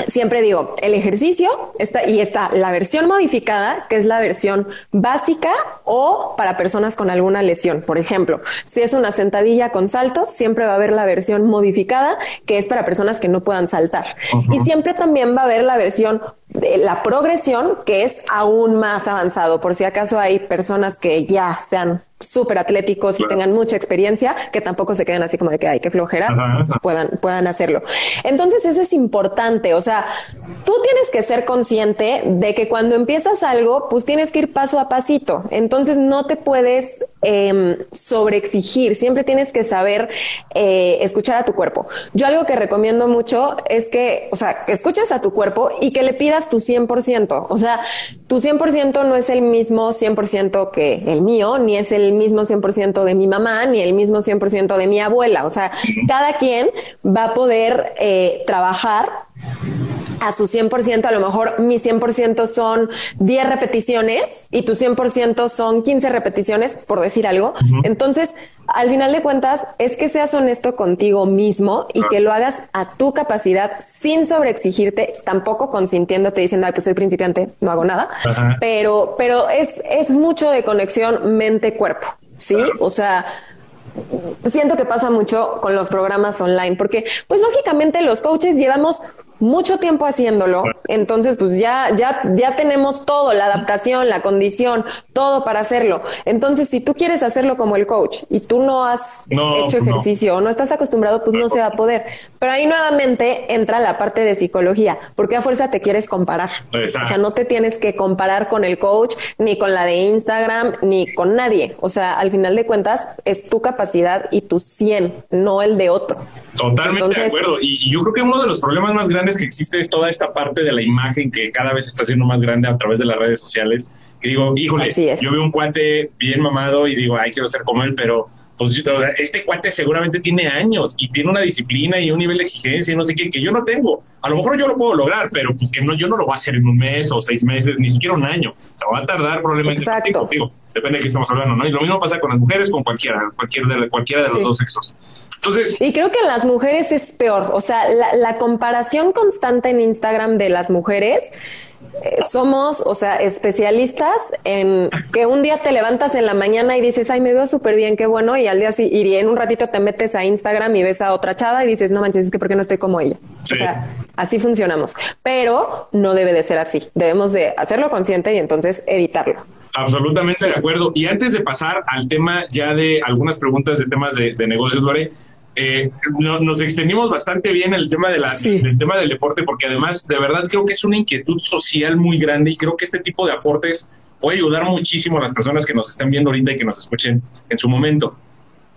siempre digo, el ejercicio está y está la versión modificada, que es la versión básica o para personas con alguna lesión. Por ejemplo, si es una sentadilla con saltos, siempre va a haber la versión modificada, que es para personas que no puedan saltar. Y siempre también va a haber la versión de la progresión, que es aún más avanzado, por si acaso hay personas que ya sean súper atléticos y tengan mucha experiencia, que tampoco se queden así como de que hay que flojera, pues puedan, puedan hacerlo. Entonces eso es importante, o sea, tú tienes que ser consciente de que cuando empiezas algo, pues tienes que ir paso a pasito, entonces no te puedes eh, sobreexigir, siempre tienes que saber eh, escuchar a tu cuerpo. Yo algo que recomiendo mucho es que, o sea, que escuches a tu cuerpo y que le pidas tu 100%, o sea, tu 100% no es el mismo 100% que el mío, ni es el mismo 100% de mi mamá, ni el mismo 100% de mi abuela. O sea, cada quien va a poder eh, trabajar a su 100%, a lo mejor mi 100% son 10 repeticiones y tu 100% son 15 repeticiones, por decir algo. Entonces, al final de cuentas, es que seas honesto contigo mismo y que lo hagas a tu capacidad sin sobreexigirte, tampoco consintiéndote diciendo, ay, pues soy principiante, no hago nada. Pero, pero es, es mucho de conexión mente-cuerpo. Sí, o sea, siento que pasa mucho con los programas online, porque pues lógicamente los coaches llevamos mucho tiempo haciéndolo, entonces pues ya, ya, ya tenemos todo, la adaptación, la condición, todo para hacerlo. Entonces, si tú quieres hacerlo como el coach y tú no has hecho ejercicio o no estás acostumbrado, pues no se va a poder. Pero ahí nuevamente entra la parte de psicología, porque a fuerza te quieres comparar. O sea, no te tienes que comparar con el coach, ni con la de Instagram, ni con nadie. O sea, al final de cuentas, es tu capacidad y tu 100, no el de otro. Totalmente de acuerdo. Y, yo creo que uno de los problemas más grandes que existe es toda esta parte de la imagen que cada vez está siendo más grande a través de las redes sociales. Que digo, híjole, yo veo un cuate bien mamado y digo, ay, quiero ser como él, pero pues este cuate seguramente tiene años y tiene una disciplina y un nivel de exigencia y no sé qué, que yo no tengo. A lo mejor yo lo puedo lograr, pero pues que no, yo no lo voy a hacer en un mes o seis meses, ni siquiera un año. O sea, va a tardar probablemente. Exacto. depende de qué estamos hablando, ¿no? Y lo mismo pasa con las mujeres, con cualquiera, cualquiera de, cualquiera de los dos sexos. Entonces. Y creo que las mujeres es peor. O sea, la, la comparación constante en Instagram de las mujeres eh, somos, o sea, especialistas en que un día te levantas en la mañana y dices, ay, me veo súper bien, qué bueno, y al día sí, y en un ratito te metes a Instagram y ves a otra chava y dices, no manches, es que ¿por qué no estoy como ella? O sea, así funcionamos, pero no debe de ser así. Debemos de hacerlo consciente y entonces evitarlo. Absolutamente de acuerdo. Y antes de pasar al tema ya de algunas preguntas de temas de, de negocios, Lore, eh, nos extendimos bastante bien el tema de la, del tema del deporte porque además de verdad creo que es una inquietud social muy grande y creo que este tipo de aportes puede ayudar muchísimo a las personas que nos están viendo ahorita y que nos escuchen en su momento.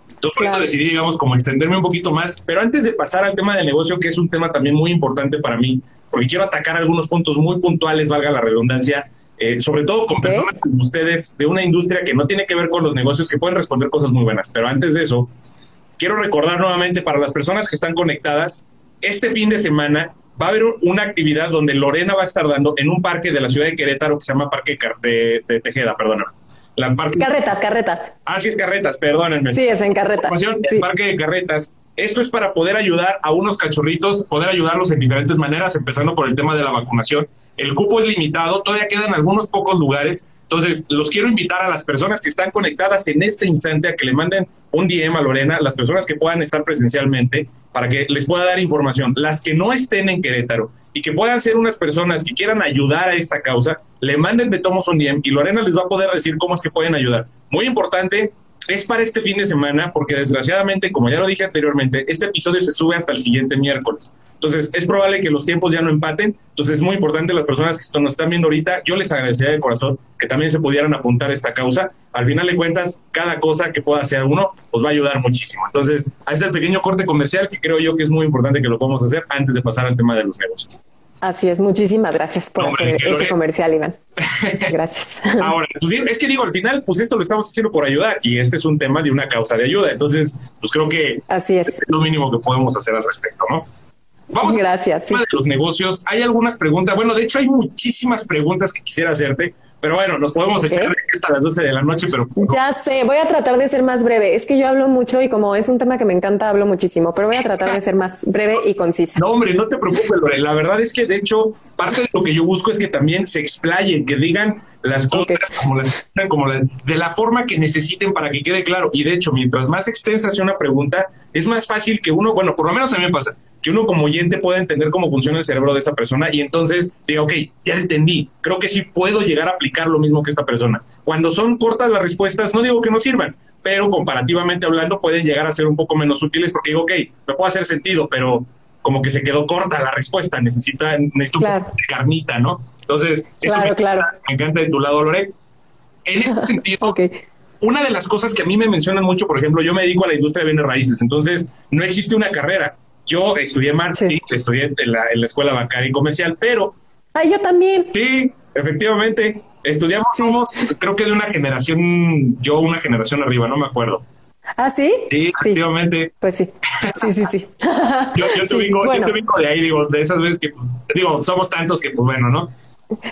Entonces, por eso decidí, digamos, como extenderme un poquito más. Pero antes de pasar al tema del negocio, que es un tema también muy importante para mí, porque quiero atacar algunos puntos muy puntuales, valga la redundancia, eh, sobre todo con personas como ustedes de una industria que no tiene que ver con los negocios, que pueden responder cosas muy buenas. Pero antes de eso, quiero recordar nuevamente para las personas que están conectadas, este fin de semana va a haber una actividad donde Lorena va a estar dando en un parque de la ciudad de Querétaro que se llama Parque de, Tejeda, perdona. La Carretas, carretas. Ah, sí, es carretas, perdónenme. Sí, es en carretas. El parque de carretas. Esto es para poder ayudar a unos cachorritos, poder ayudarlos en diferentes maneras, empezando por el tema de la vacunación. El cupo es limitado, todavía quedan algunos pocos lugares. Entonces, los quiero invitar a las personas que están conectadas en este instante a que le manden un DM a Lorena, las personas que puedan estar presencialmente, para que les pueda dar información. Las que no estén en Querétaro y que puedan ser unas personas que quieran ayudar a esta causa, le manden de Tomos un DM y Lorena les va a poder decir cómo es que pueden ayudar. Muy importante, es para este fin de semana porque desgraciadamente, como ya lo dije anteriormente, este episodio se sube hasta el siguiente miércoles. Entonces, es probable que los tiempos ya no empaten. Entonces, es muy importante las personas que nos están viendo ahorita, yo les agradecería de corazón que también se pudieran apuntar a esta causa. Al final de cuentas, cada cosa que pueda hacer uno, pues va a ayudar muchísimo. Entonces, ahí está el pequeño corte comercial que creo yo que es muy importante que lo podamos hacer antes de pasar al tema de los negocios. Así es, muchísimas gracias por hacer ese comercial, Iván. (laughs) Gracias. Ahora, pues es que digo, al final, pues esto lo estamos haciendo por ayudar y este es un tema de una causa de ayuda. Entonces, pues creo que Así es. lo mínimo que podemos hacer al respecto, ¿no? Vamos Gracias. A de los negocios. Hay algunas preguntas. Bueno, de hecho, hay muchísimas preguntas que quisiera hacerte. Pero bueno, nos podemos echar hasta las 12 de la noche, pero... Ya sé, voy a tratar de ser más breve. Es que yo hablo mucho y como es un tema que me encanta, hablo muchísimo, pero voy a tratar de ser más breve y concisa. No, hombre, no te preocupes, Lore. La verdad es que, de hecho, parte de lo que yo busco es que también se explayen, que digan las cosas como las, como de la forma que necesiten para que quede claro. Y de hecho, mientras más extensa sea una pregunta, es más fácil que uno, bueno, por lo menos a mí me pasa, que uno como oyente pueda entender cómo funciona el cerebro de esa persona y entonces diga, ok, ya entendí, creo que sí puedo llegar a aplicar lo mismo que esta persona. Cuando son cortas las respuestas, no digo que no sirvan, pero comparativamente hablando pueden llegar a ser un poco menos útiles porque digo, ok, me puede hacer sentido, pero como que se quedó corta la respuesta, necesita, necesito carnita, ¿no? Entonces, claro, claro. me encanta de tu lado, Lore. En ese (laughs) sentido, una de las cosas que a mí me mencionan mucho, por ejemplo, yo me dedico a la industria de bienes raíces, entonces no existe una carrera. Yo estudié marketing, estudié en la, en la, escuela bancaria y comercial, pero... Ah, yo también. Sí, efectivamente. Estudiamos, somos, creo que de una generación, yo una generación arriba, no me acuerdo. ¿Ah, sí? Sí, efectivamente. Pues sí, sí, sí, sí. (laughs) yo, yo, te vengo, yo te vengo de ahí, digo, de esas veces que, pues, digo, somos tantos que, pues bueno, ¿no?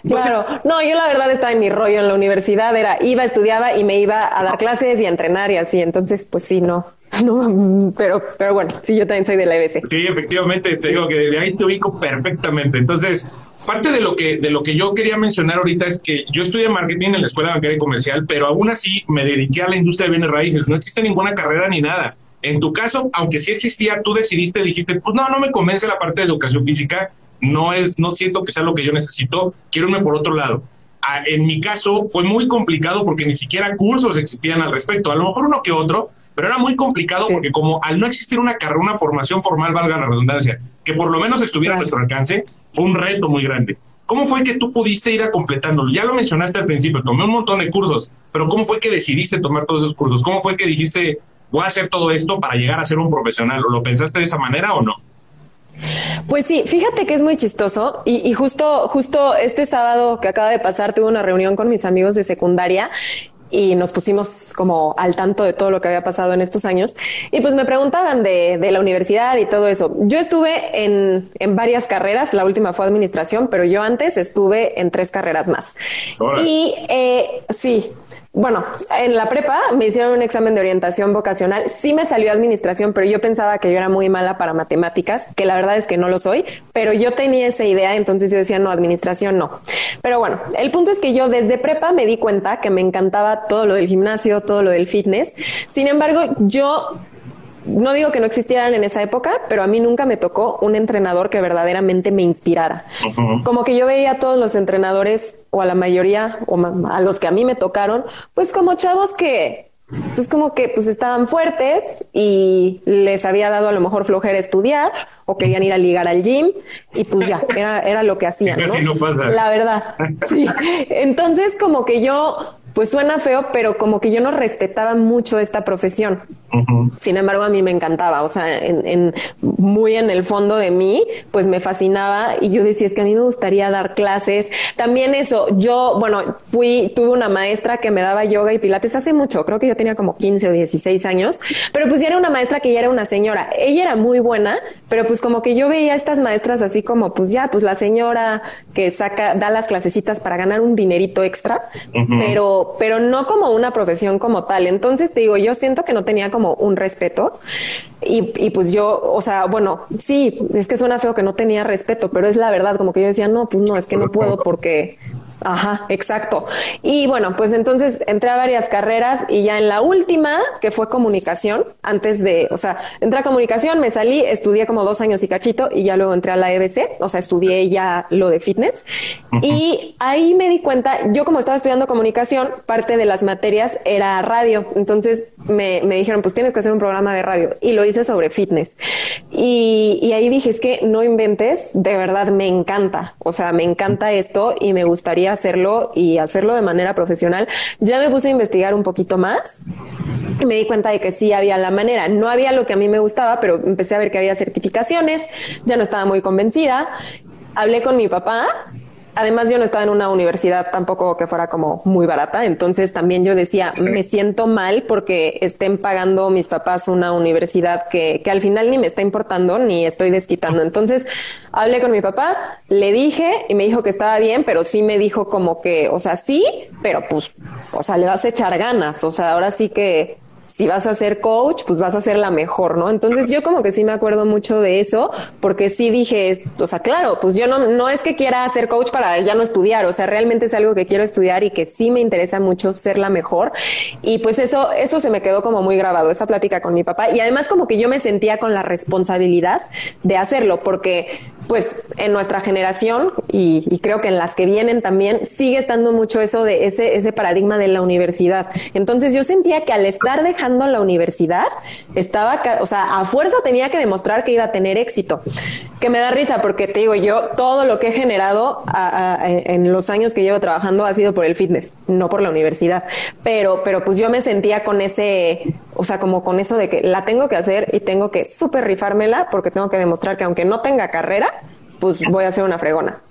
Claro, no, yo la verdad estaba en mi rollo en la universidad, era, iba, estudiaba y me iba a dar clases y a entrenar y así, entonces, pues sí, no, (laughs) No, pero, pero bueno, sí, yo también soy de la EBC. Sí, efectivamente, te digo que de ahí te ubico perfectamente. Entonces, parte de lo que de lo que yo quería mencionar ahorita es que yo estudié marketing en la Escuela Bancaria y Comercial, pero aún así me dediqué a la industria de bienes raíces. No existe ninguna carrera ni nada. En tu caso, aunque sí existía, tú decidiste, dijiste, pues no, no me convence la parte de educación física, no es, no siento que sea lo que yo necesito, quiero irme por otro lado. Ah, en mi caso fue muy complicado porque ni siquiera cursos existían al respecto, a lo mejor uno que otro, pero era muy complicado porque como al no existir una carrera, una formación formal, valga la redundancia, que por lo menos estuviera a nuestro alcance, fue un reto muy grande. ¿Cómo fue que tú pudiste ir a completándolo? Ya lo mencionaste al principio, tomé un montón de cursos, pero ¿cómo fue que decidiste tomar todos esos cursos? ¿Cómo fue que dijiste, voy a hacer todo esto para llegar a ser un profesional? ¿O lo pensaste de esa manera o no? Pues sí, fíjate que es muy chistoso y, y, justo, justo este sábado que acaba de pasar tuve una reunión con mis amigos de secundaria y nos pusimos como al tanto de todo lo que había pasado en estos años. Y pues me preguntaban de, de la universidad y todo eso. Yo estuve en, en, varias carreras, la última fue administración, pero yo antes estuve en tres carreras más. Y eh, sí, bueno, en la prepa me hicieron un examen de orientación vocacional. Sí me salió administración, pero yo pensaba que yo era muy mala para matemáticas, que la verdad es que no lo soy, pero yo tenía esa idea, entonces yo decía, no, administración no. Pero bueno, el punto es que yo desde prepa me di cuenta que me encantaba todo lo del gimnasio, todo lo del fitness. Sin embargo, yo no digo que no existieran en esa época, pero a mí nunca me tocó un entrenador que verdaderamente me inspirara. Como que yo veía a todos los entrenadores, o a la mayoría, o a los que a mí me tocaron, pues como chavos que, pues como que pues estaban fuertes y les había dado a lo mejor flojera estudiar o querían ir a ligar al gym y pues ya, era, era lo que hacían. (laughs) ¿no? pasa. La verdad. Sí. Entonces como que yo pues suena feo, pero como que yo no respetaba mucho esta profesión. Sin embargo, a mí me encantaba, o sea, en, muy en el fondo de mí, pues me fascinaba y yo decía, es que a mí me gustaría dar clases. También eso, yo, bueno, fui, tuve una maestra que me daba yoga y pilates hace mucho, creo que yo tenía como 15 o 16 años, pero pues ya era una maestra que ya era una señora. Ella era muy buena, pero pues como que yo veía a estas maestras así como, pues ya, pues la señora que saca, da las clasecitas para ganar un dinerito extra, pero pero, no como una profesión como tal. Entonces te digo, yo siento que no tenía como un respeto. Y, y pues yo, o sea, bueno, sí, es que suena feo que no tenía respeto, pero es la verdad, como que yo decía, no, pues no, es que no. puedo porque Ajá, exacto. Y bueno, pues entonces entré a varias carreras y ya en la última, que fue comunicación, antes de, o sea, entré a comunicación, me salí, estudié como dos años y cachito y ya luego entré a la EBC, o sea, estudié ya lo de fitness. Y ahí me di cuenta, yo como estaba estudiando comunicación, parte de las materias era radio. Entonces me, me dijeron, pues tienes que hacer un programa de radio y lo hice sobre fitness. Y, y ahí dije, es que no inventes, de verdad me encanta, o sea, me encanta esto y me gustaría hacerlo y hacerlo de manera profesional, ya me puse a investigar un poquito más y me di cuenta de que sí había la manera. No había lo que a mí me gustaba, pero empecé a ver que había certificaciones, ya no estaba muy convencida. Hablé con mi papá además yo no estaba en una universidad tampoco que fuera como muy barata, entonces también yo decía, me siento mal porque estén pagando mis papás una universidad que, que al final ni me está importando ni estoy desquitando. Entonces hablé con mi papá, le dije y me dijo que estaba bien, pero sí me dijo como que, o sea, sí, pero pues, o sea, le vas a echar ganas, o sea, ahora sí que si vas a ser coach, pues vas a ser la mejor, ¿no? Entonces yo como que sí me acuerdo mucho de eso, porque sí dije, o sea, claro, pues yo no, no es que quiera ser coach para ya no estudiar, o sea, realmente es algo que quiero estudiar y que sí me interesa mucho ser la mejor. Y pues eso, eso se me quedó como muy grabado, esa plática con mi papá. Y además como que yo me sentía con la responsabilidad de hacerlo, porque pues en nuestra generación y, y, creo que en las que vienen también sigue estando mucho eso de ese, ese paradigma de la universidad. Entonces yo sentía que al estar dejando la universidad estaba, o sea, a fuerza tenía que demostrar que iba a tener éxito. Que me da risa porque te digo, yo todo lo que he generado en los años que llevo trabajando ha sido por el fitness, no por la universidad. Pero, pero pues yo me sentía con ese, o sea, como con eso de que la tengo que hacer y tengo que súper rifármela porque tengo que demostrar que aunque no tenga carrera, pues voy a hacer una fregona.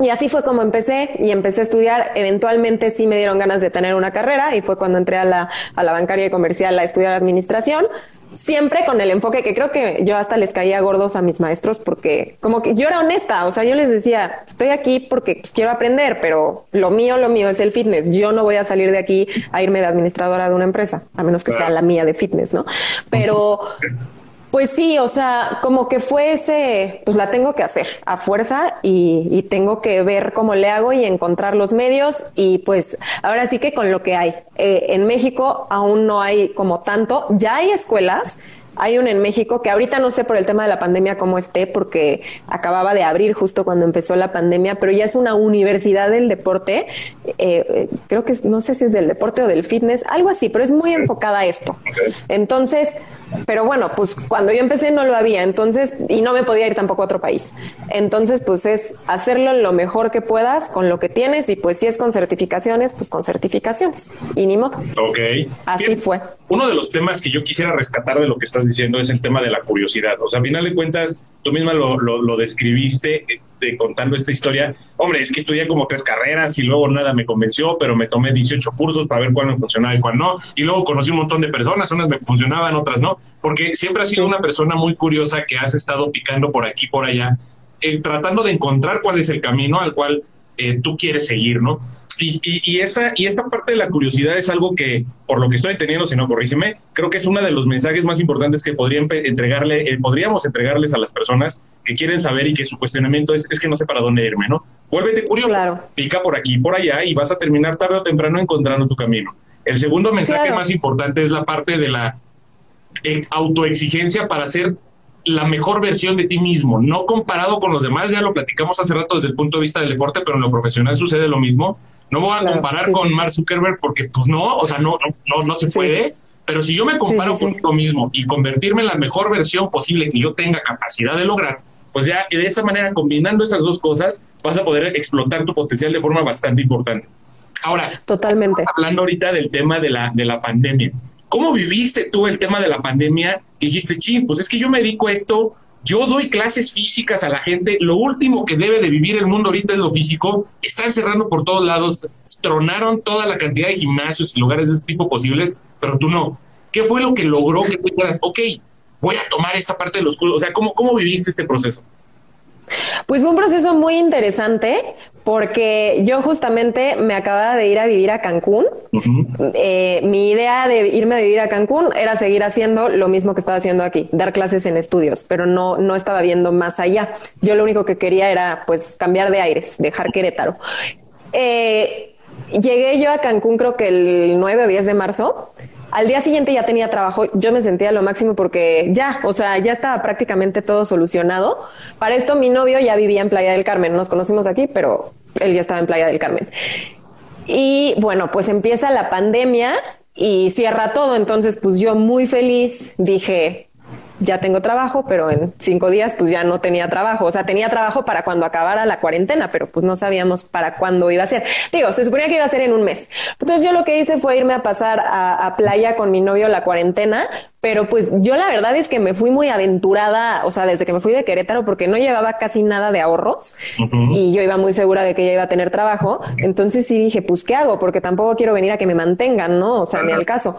Y así fue como empecé y empecé a estudiar. Eventualmente sí me dieron ganas de tener una carrera y fue cuando entré a la, a la bancaria y comercial a estudiar administración. Siempre con el enfoque que creo que yo hasta les caía gordos a mis maestros porque como que yo era honesta, o sea, yo les decía, estoy aquí porque pues, quiero aprender, pero lo mío, lo mío es el fitness. Yo no voy a salir de aquí a irme de administradora de una empresa, a menos que sea la mía de fitness, ¿no? Pero (laughs) pues sí, o sea, como que fue ese, pues la tengo que hacer a fuerza y, tengo que ver cómo le hago y encontrar los medios y pues ahora sí que con lo que hay. Eh, en México aún no hay como tanto, ya hay escuelas, Hay un en México que ahorita no sé por el tema de la pandemia cómo esté, porque acababa de abrir justo cuando empezó la pandemia, pero ya es una universidad del deporte. Eh, creo que no sé si es del deporte o del fitness, algo así, pero es muy enfocada a esto. Entonces, pero bueno, pues cuando yo empecé no lo había, entonces, y no me podía ir tampoco a otro país. Entonces, pues es hacerlo lo mejor que puedas con lo que tienes y pues si es con certificaciones, pues con certificaciones. Y ni modo. Ok. Así fue. Uno de los temas que yo quisiera rescatar de lo que estás diciendo es el tema de la curiosidad. O sea, a final de cuentas, tú misma lo, lo, describiste eh, de, contando esta historia. Hombre, es que estudié como tres carreras y luego nada me convenció, pero me tomé 18 cursos para ver cuál me funcionaba y cuál no. Y luego conocí un montón de personas, unas me funcionaban, otras no porque siempre has sido una persona muy curiosa que has estado picando por aquí, por allá, eh, tratando de encontrar cuál es el camino al cual eh, tú quieres seguir, ¿no? Y, y, esa, y esta parte de la curiosidad es algo que, por lo que estoy entendiendo, si no corrígeme, creo que es uno de los mensajes más importantes que podrían entregarle, eh, podríamos entregarles a las personas que quieren saber y que su cuestionamiento es, es que no sé para dónde irme, ¿no? Vuélvete curioso, pica por aquí, por allá y vas a terminar tarde o temprano encontrando tu camino. El segundo mensaje más importante es la parte de la autoexigencia para ser la mejor versión de ti mismo, no comparado con los demás, ya lo platicamos hace rato desde el punto de vista del deporte, pero en lo profesional sucede lo mismo. No voy a comparar con Mark Zuckerberg porque pues no, o sea, no, no, no, se puede, pero si yo me comparo conmigo mismo y convertirme en la mejor versión posible que yo tenga capacidad de lograr, pues ya de esa manera, combinando esas dos cosas, vas a poder explotar tu potencial de forma bastante importante. Ahora, totalmente. Hablando ahorita del tema de la, de la pandemia. ¿Cómo viviste tú el tema de la pandemia? Dijiste, ching, pues es que yo me dedico a esto, yo doy clases físicas a la gente, lo último que debe de vivir el mundo ahorita es lo físico, están cerrando por todos lados, tronaron toda la cantidad de gimnasios y lugares de este tipo posibles, pero tú no. ¿Qué fue lo que logró que tú dijeras, ok, voy a tomar esta parte de los culos? O sea, ¿cómo, cómo viviste este proceso? Pues fue un proceso muy interesante porque yo justamente me acababa de ir a vivir a Cancún. Eh, mi idea de irme a vivir a Cancún era seguir haciendo lo mismo que estaba haciendo aquí, dar clases en estudios, pero no, no estaba viendo más allá. Yo lo único que quería era pues cambiar de aires, dejar Querétaro. Eh, llegué yo a Cancún creo que el 9 o 10 de marzo al día siguiente ya tenía trabajo, yo me sentía lo máximo porque ya, o sea, ya estaba prácticamente todo solucionado. Para esto mi novio ya vivía en Playa del Carmen, nos conocimos aquí, pero él ya estaba en Playa del Carmen. Y bueno, pues empieza la pandemia y cierra todo, entonces pues yo muy feliz dije, ya tengo trabajo, pero en cinco días pues ya no tenía trabajo. O sea, tenía trabajo para cuando acabara la cuarentena, pero pues no sabíamos para cuándo iba a ser. Digo, se suponía que iba a ser en un mes. Entonces yo lo que hice fue irme a pasar a, a playa con mi novio la cuarentena, pero pues yo la verdad es que me fui muy aventurada, o sea, desde que me fui de Querétaro, porque no llevaba casi nada de ahorros y yo iba muy segura de que ella iba a tener trabajo. Entonces sí dije, pues, ¿qué hago? Porque tampoco quiero venir a que me mantengan, ¿no? O sea, ni al caso.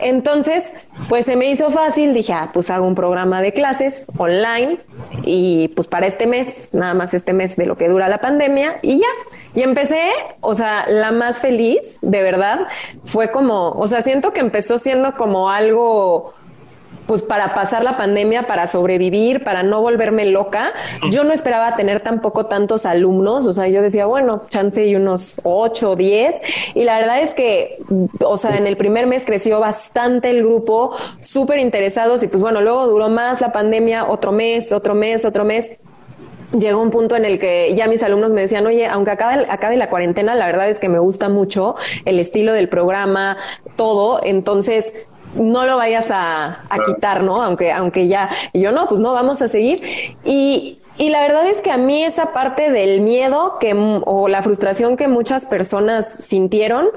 Entonces, pues se me hizo fácil, dije, ah, pues hago un programa de clases online y pues para este mes, nada más este mes de lo que dura la pandemia y ya. Y empecé, o sea, la más feliz, de verdad, fue como, o sea, siento que empezó siendo como algo pues para pasar la pandemia, para sobrevivir, para no volverme loca. Yo no esperaba tener tampoco tantos alumnos, o sea, yo decía, bueno, chance y unos ocho o diez. Y la verdad es que, o sea, en el primer mes creció bastante el grupo, súper interesados y pues bueno, luego duró más la pandemia, otro mes, otro mes, otro mes llegó un punto en el que ya mis alumnos me decían, oye, aunque acabe, acabe la cuarentena, la verdad es que me gusta mucho el estilo del programa, todo. Entonces, no lo vayas a, quitar, ¿no? Aunque, aunque ya, y yo no, pues no, vamos a seguir. Y, y la verdad es que a mí esa parte del miedo que, o la frustración que muchas personas sintieron,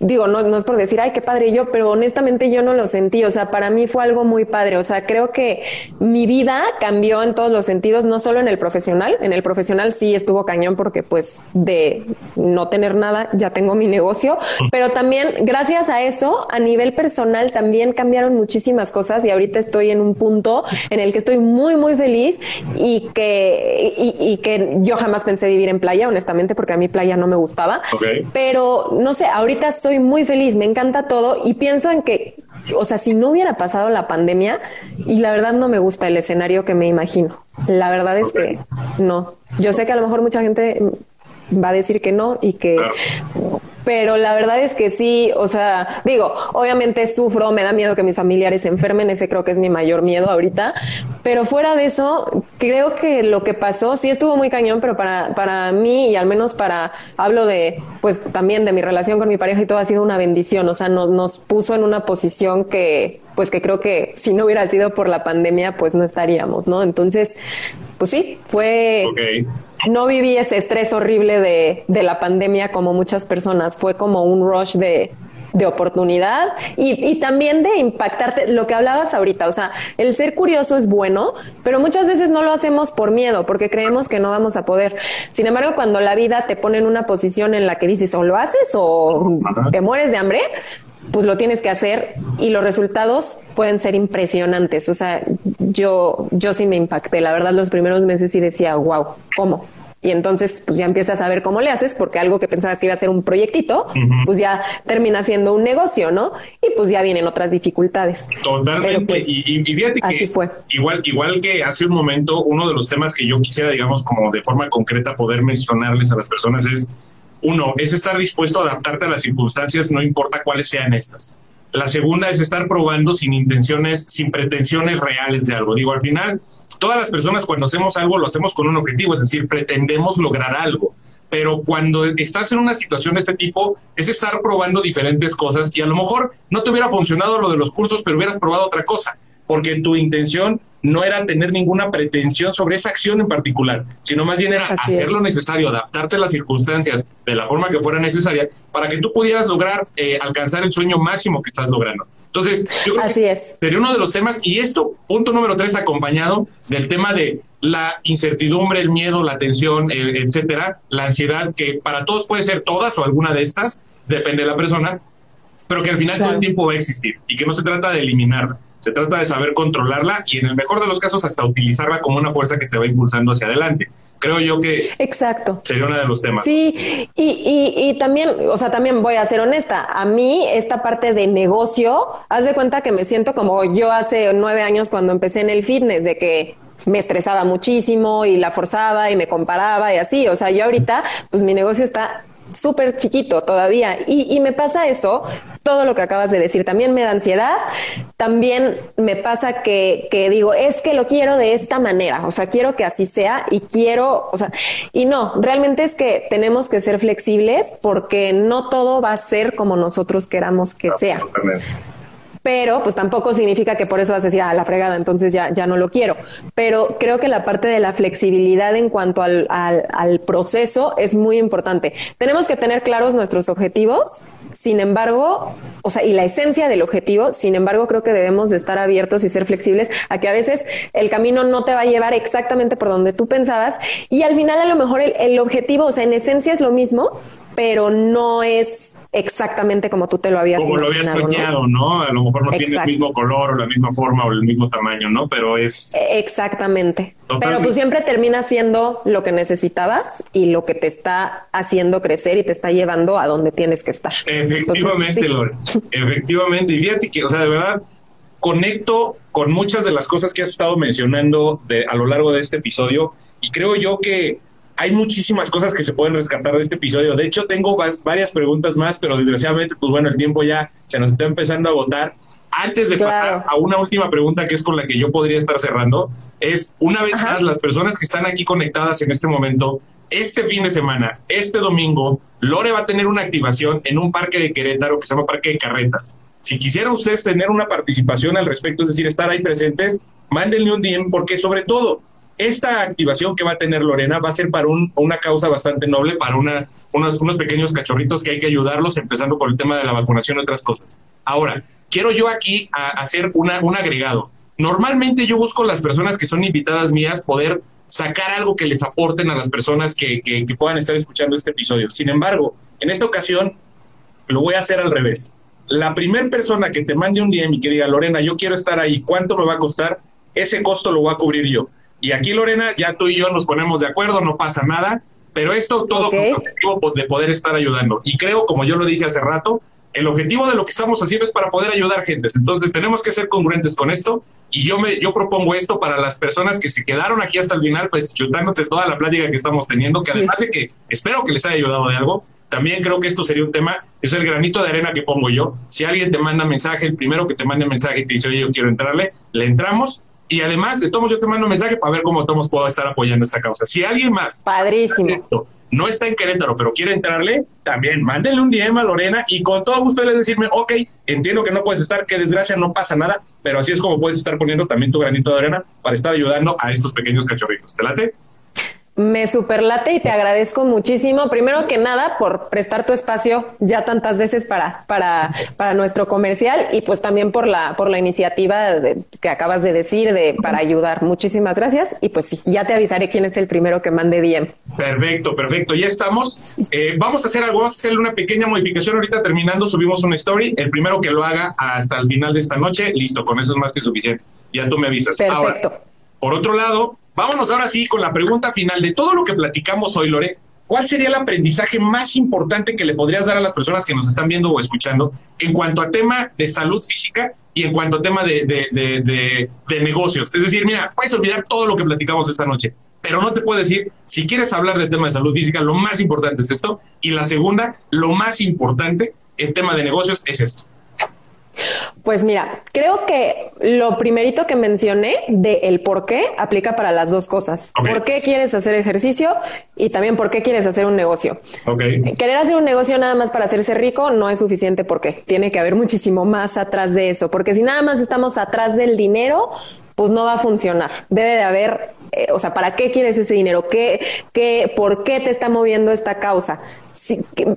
digo, no, no es por decir, ay, qué padre yo, pero honestamente yo no lo sentí, o sea, para mí fue algo muy padre, o sea, creo que mi vida cambió en todos los sentidos, no solo en el profesional, en el profesional sí estuvo cañón porque pues de no tener nada ya tengo mi negocio, pero también gracias a eso, a nivel personal también cambiaron muchísimas cosas y ahorita estoy en un punto en el que estoy muy, muy feliz y que, y, que yo jamás pensé vivir en playa, honestamente, porque a mí playa no me gustaba, pero no sé, ahorita estoy muy feliz, me encanta todo y pienso en que, o sea, si no hubiera pasado la pandemia, y la verdad no me gusta el escenario que me imagino. La verdad es que no. Yo sé que a lo mejor mucha gente va a decir que no y que pero la verdad es que sí, o sea, digo, obviamente sufro, me da miedo que mis familiares se enfermen, ese creo que es mi mayor miedo ahorita, pero fuera de eso, creo que lo que pasó sí estuvo muy cañón, pero para, para mí y al menos para, hablo de, pues también de mi relación con mi pareja y todo ha sido una bendición, o sea, nos puso en una posición que, pues que creo que si no hubiera sido por la pandemia, pues no estaríamos, ¿no? Entonces, pues sí, fue... No viví ese estrés horrible de, de la pandemia como muchas personas, fue como un rush de, de oportunidad y, y, también de impactarte, lo que hablabas ahorita, o sea, el ser curioso es bueno, pero muchas veces no lo hacemos por miedo, porque creemos que no vamos a poder. Sin embargo, cuando la vida te pone en una posición en la que dices o lo haces o te mueres de hambre, pues lo tienes que hacer y los resultados pueden ser impresionantes. O sea, yo, yo sí me impacté. La verdad, los primeros meses sí decía, wow, ¿cómo? Y entonces, pues ya empiezas a ver cómo le haces, porque algo que pensabas que iba a ser un proyectito, pues ya termina siendo un negocio, ¿no? Y pues ya vienen otras dificultades. Totalmente. Pues, y, fíjate que así fue. Igual, igual que hace un momento, uno de los temas que yo quisiera, digamos, como de forma concreta poder mencionarles a las personas es uno, es estar dispuesto a adaptarte a las circunstancias, no importa cuáles sean estas. La segunda es estar probando sin intenciones, sin pretensiones reales de algo. Digo, al final, todas las personas cuando hacemos algo lo hacemos con un objetivo, es decir, pretendemos lograr algo. Pero cuando estás en una situación de este tipo, es estar probando diferentes cosas y a lo mejor no te hubiera funcionado lo de los cursos, pero hubieras probado otra cosa porque tu intención no era tener ninguna pretensión sobre esa acción en particular, sino más bien era hacer lo necesario, adaptarte a las circunstancias de la forma que fuera necesaria para que tú pudieras lograr eh, alcanzar el sueño máximo que estás logrando. Entonces, yo creo que es. sería uno de los temas, y esto, punto número tres, acompañado del tema de la incertidumbre, el miedo, la tensión, eh, etcétera, la ansiedad, que para todos puede ser todas o alguna de estas, depende de la persona, pero que al final todo el tiempo va a existir y que no se trata de eliminarla se trata de saber controlarla y en el mejor de los casos hasta utilizarla como una fuerza que te va impulsando hacia adelante. Creo yo que Exacto. sería uno de los temas. Sí, y, y, y también, o sea, también voy a ser honesta, a mí esta parte de negocio, haz de cuenta que me siento como yo hace nueve años cuando empecé en el fitness, de que me estresaba muchísimo y la forzaba y me comparaba y así. O sea, yo ahorita, pues mi negocio está súper chiquito todavía. Y, y, me pasa eso, todo lo que acabas de decir. También me da ansiedad, también me pasa que, que digo, es que lo quiero de esta manera, o sea, quiero que así sea y quiero, o sea, y no, realmente es que tenemos que ser flexibles porque no todo va a ser como nosotros queramos que sea pero pues tampoco significa que por eso vas a decir, ah, la fregada, entonces ya, ya no lo quiero. Pero creo que la parte de la flexibilidad en cuanto al, al, al proceso es muy importante. Tenemos que tener claros nuestros objetivos, sin embargo, o sea, y la esencia del objetivo, sin embargo, creo que debemos de estar abiertos y ser flexibles a que a veces el camino no te va a llevar exactamente por donde tú pensabas y al final a lo mejor el, el objetivo, o sea, en esencia es lo mismo, pero no es exactamente como tú te lo habías Como lo habías soñado, ¿no? A lo mejor no tiene el mismo color o la misma forma o el mismo tamaño, ¿no? Pero es... E, exactamente. Pero tú siempre terminas siendo lo que necesitabas y lo que te está haciendo crecer y te está llevando a donde tienes que estar. Efectivamente, Lore. Efectivamente. Y fíjate que, o sea, de verdad, conecto con muchas de las cosas que has estado mencionando de, a lo largo de este episodio y creo yo que hay muchísimas cosas que se pueden rescatar de este episodio. De hecho, tengo varias preguntas más, pero desgraciadamente, pues bueno, el tiempo ya se nos está empezando a agotar. Antes de pasar a una última pregunta que es con la que yo podría estar cerrando, es una vez más, las personas que están aquí conectadas en este momento, este fin de semana, este domingo, Lore va a tener una activación en un parque de Querétaro que se llama Parque de Carretas. Si quisieran ustedes tener una participación al respecto, es decir, estar ahí presentes, mándenle un DM porque sobre todo esta activación que va a tener Lorena va a ser para una causa bastante noble, para una, unos, unos pequeños cachorritos que hay que ayudarlos, empezando por el tema de la vacunación y otras cosas. Ahora, quiero yo aquí hacer una, un agregado. Normalmente yo busco las personas que son invitadas mías poder sacar algo que les aporten a las personas que, que, que puedan estar escuchando este episodio. Sin embargo, en esta ocasión lo voy a hacer al revés. La primera persona que te mande un DM y que diga, Lorena, yo quiero estar ahí, ¿cuánto me va a costar? Ese costo lo voy a cubrir yo. Y aquí, Lorena, ya tú y yo nos ponemos de acuerdo, no pasa nada, pero esto todo con el objetivo de poder estar ayudando. Y creo, como yo lo dije hace rato, el objetivo de lo que estamos haciendo es para poder ayudar gente. Entonces tenemos que ser congruentes con esto y yo me yo propongo esto para las personas que se quedaron aquí hasta el final, pues chutándote toda la plática que estamos teniendo, que además de que espero que les haya ayudado de algo, también creo que esto sería un tema, es el granito de arena que pongo yo. Si alguien te manda mensaje, el primero que te mande mensaje y te dice, oye, yo quiero entrarle, le entramos. Y además de todos, yo te mando un mensaje para ver cómo todos puedo estar apoyando esta causa. Si alguien más Padrísimo. no está en Querétaro, pero quiere entrarle, también mándenle un DM a Lorena y con todo gusto le decirme, ok, entiendo que no puedes estar, qué desgracia, no pasa nada, pero así es como puedes estar poniendo también tu granito de arena para estar ayudando a estos pequeños cachorritos. ¿Te late? Me superlate y te agradezco muchísimo. Primero que nada, por prestar tu espacio ya tantas veces para, para, para nuestro comercial y pues también por la, por la iniciativa que acabas de decir de para ayudar. Muchísimas gracias. Y pues sí, ya te avisaré quién es el primero que mande bien. Perfecto, perfecto. Ya estamos. Eh, vamos a hacer algo, vamos a hacerle una pequeña modificación. Ahorita terminando, subimos una story. El primero que lo haga hasta el final de esta noche, listo, con eso es más que suficiente. Ya tú me avisas. Perfecto. por otro lado, Vámonos ahora sí con la pregunta final de todo lo que platicamos hoy, Lore. ¿Cuál sería el aprendizaje más importante que le podrías dar a las personas que nos están viendo o escuchando en cuanto a tema de salud física y en cuanto a tema de, de, negocios? Es decir, mira, puedes olvidar todo lo que platicamos esta noche, pero no te puedo decir, si quieres hablar del tema de salud física, lo más importante es esto. Y la segunda, lo más importante en tema de negocios es esto. Pues mira, creo que lo primerito que mencioné de el por qué aplica para las dos cosas. ¿Por qué quieres hacer ejercicio y también por qué quieres hacer un negocio? Querer hacer un negocio nada más para hacerse rico no es suficiente porque tiene que haber muchísimo más atrás de eso, porque si nada más estamos atrás del dinero, pues no va a funcionar. Debe de haber, eh, o sea, ¿para qué quieres ese dinero? ¿Qué, qué, ¿Por qué te está moviendo esta causa?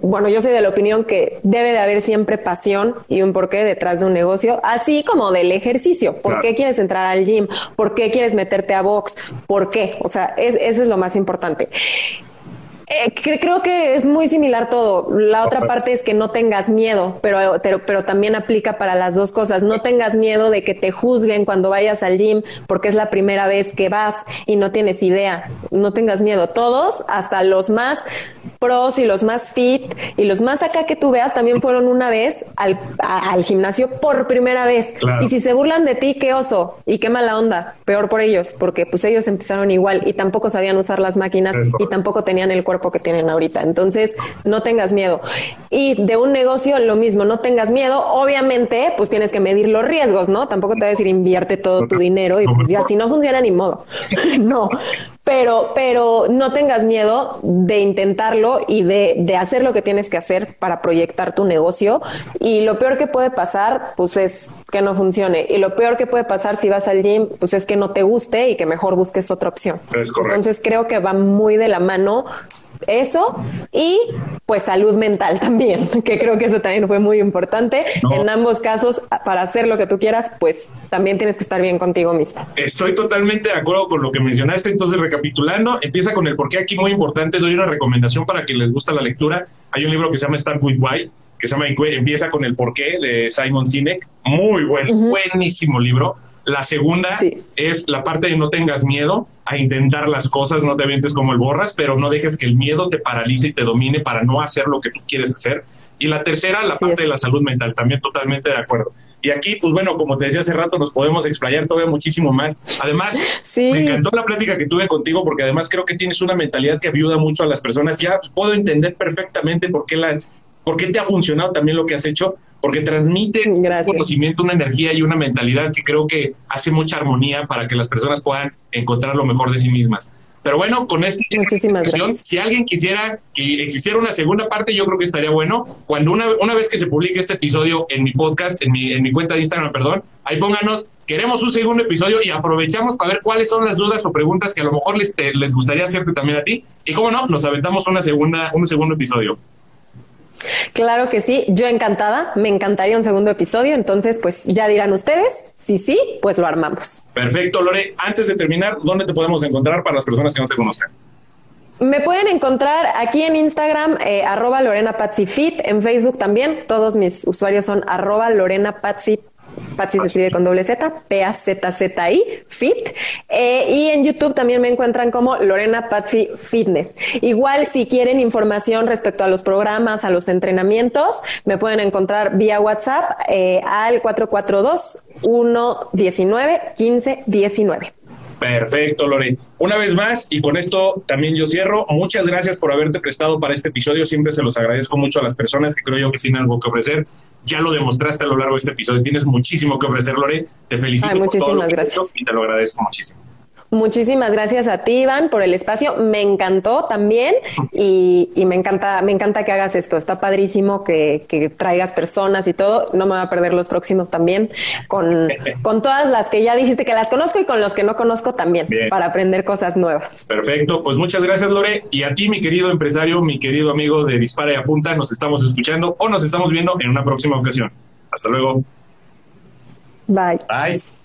Bueno, yo soy de la opinión que debe de haber siempre pasión y un porqué detrás de un negocio, así como del ejercicio. ¿Por qué quieres entrar al gym? ¿Por qué quieres meterte a box? ¿Por qué? O sea, eso es lo más importante. Eh, creo que es muy similar todo. La otra parte es que no tengas miedo, pero, pero, pero también aplica para las dos cosas. No tengas miedo de que te juzguen cuando vayas al gym porque es la primera vez que vas y no tienes idea. No tengas miedo. Todos, hasta los más pros y los más fit y los más acá que tú veas también fueron una vez al, al gimnasio por primera vez. Y si se burlan de ti, qué oso y qué mala onda. Peor por ellos, porque pues ellos empezaron igual y tampoco sabían usar las máquinas y tampoco tenían el cuerpo que tienen ahorita. Entonces, no tengas miedo. Y de un negocio, lo mismo, no tengas miedo. Obviamente, pues tienes que medir los riesgos, ¿no? Tampoco te voy a decir invierte todo tu dinero y pues ya, si no funciona, ni modo. (laughs) no, pero, pero no tengas miedo de intentarlo y de, de, hacer lo que tienes que hacer para proyectar tu negocio. Y lo peor que puede pasar, pues es que no funcione. Y lo peor que puede pasar si vas al gym, pues es que no te guste y que mejor busques otra opción. Entonces creo que va muy de la mano eso y pues salud mental también, (laughs) que creo que eso también fue muy importante. En ambos casos, para hacer lo que tú quieras, pues también tienes que estar bien contigo misma. Estoy totalmente de acuerdo con lo que mencionaste. Entonces, recapitulando, empieza con el por qué aquí muy importante. Doy una recomendación para que les gusta la lectura. Hay un libro que se llama Start with Why, que se llama Empieza con el porqué de Simon Sinek. Muy buen, buenísimo libro la segunda es la parte de no tengas miedo a intentar las cosas, no te avientes como el borras, pero no dejes que el miedo te paralice y te domine para no hacer lo que tú quieres hacer. Y la tercera, la parte de la salud mental, también totalmente de acuerdo. Y aquí, pues bueno, como te decía hace rato, nos podemos explayar todavía muchísimo más. Además, (laughs) me encantó la plática que tuve contigo porque además creo que tienes una mentalidad que ayuda mucho a las personas. Ya puedo entender perfectamente por qué, la, por qué te ha funcionado también lo que has hecho porque transmite un conocimiento, una energía y una mentalidad que creo que hace mucha armonía para que las personas puedan encontrar lo mejor de sí mismas. Pero bueno, con esta si alguien quisiera que existiera una segunda parte, yo creo que estaría bueno. Cuando una, una vez que se publique este episodio en mi podcast, en mi, en mi cuenta de Instagram, perdón, ahí pónganos, queremos un segundo episodio y aprovechamos para ver cuáles son las dudas o preguntas que a lo mejor les, les gustaría hacerte también a ti. Y cómo no, nos aventamos una segunda, un segundo episodio. Claro que sí, yo encantada, me encantaría un segundo episodio, entonces pues ya dirán ustedes, si sí, pues lo armamos. Perfecto, Lore, antes de terminar, ¿dónde te podemos encontrar para las personas que no te conozcan? Me pueden encontrar aquí en Instagram, eh, arroba Lorena Fit, en Facebook también, todos mis usuarios son arroba Lorena Patsy se escribe con doble Z, P-A-Z-Z-I, Fit. Eh, y en YouTube también me encuentran como Lorena Patsy Fitness. Igual, si quieren información respecto a los programas, a los entrenamientos, me pueden encontrar vía WhatsApp eh, al 442 119 1519. Perfecto, Lore. Una vez más, y con esto también yo cierro, muchas gracias por haberte prestado para este episodio. Siempre se los agradezco mucho a las personas que creo yo que tienen algo que ofrecer. Ya lo demostraste a lo largo de este episodio. Tienes muchísimo que ofrecer, Lore. Te felicito por todo lo que gracias. y te lo agradezco muchísimo. Muchísimas gracias a ti, Iván, por el espacio. Me encantó también y, me encanta, me encanta que hagas esto. Está padrísimo que, traigas personas y todo. No me voy a perder los próximos también con, (laughs) con todas las que ya dijiste que las conozco y con los que no conozco también para aprender cosas nuevas. Perfecto. Pues muchas gracias, Lore. Y a ti, mi querido empresario, mi querido amigo de Dispara y Apunta, nos estamos escuchando o nos estamos viendo en una próxima ocasión. Hasta luego. Bye. Bye.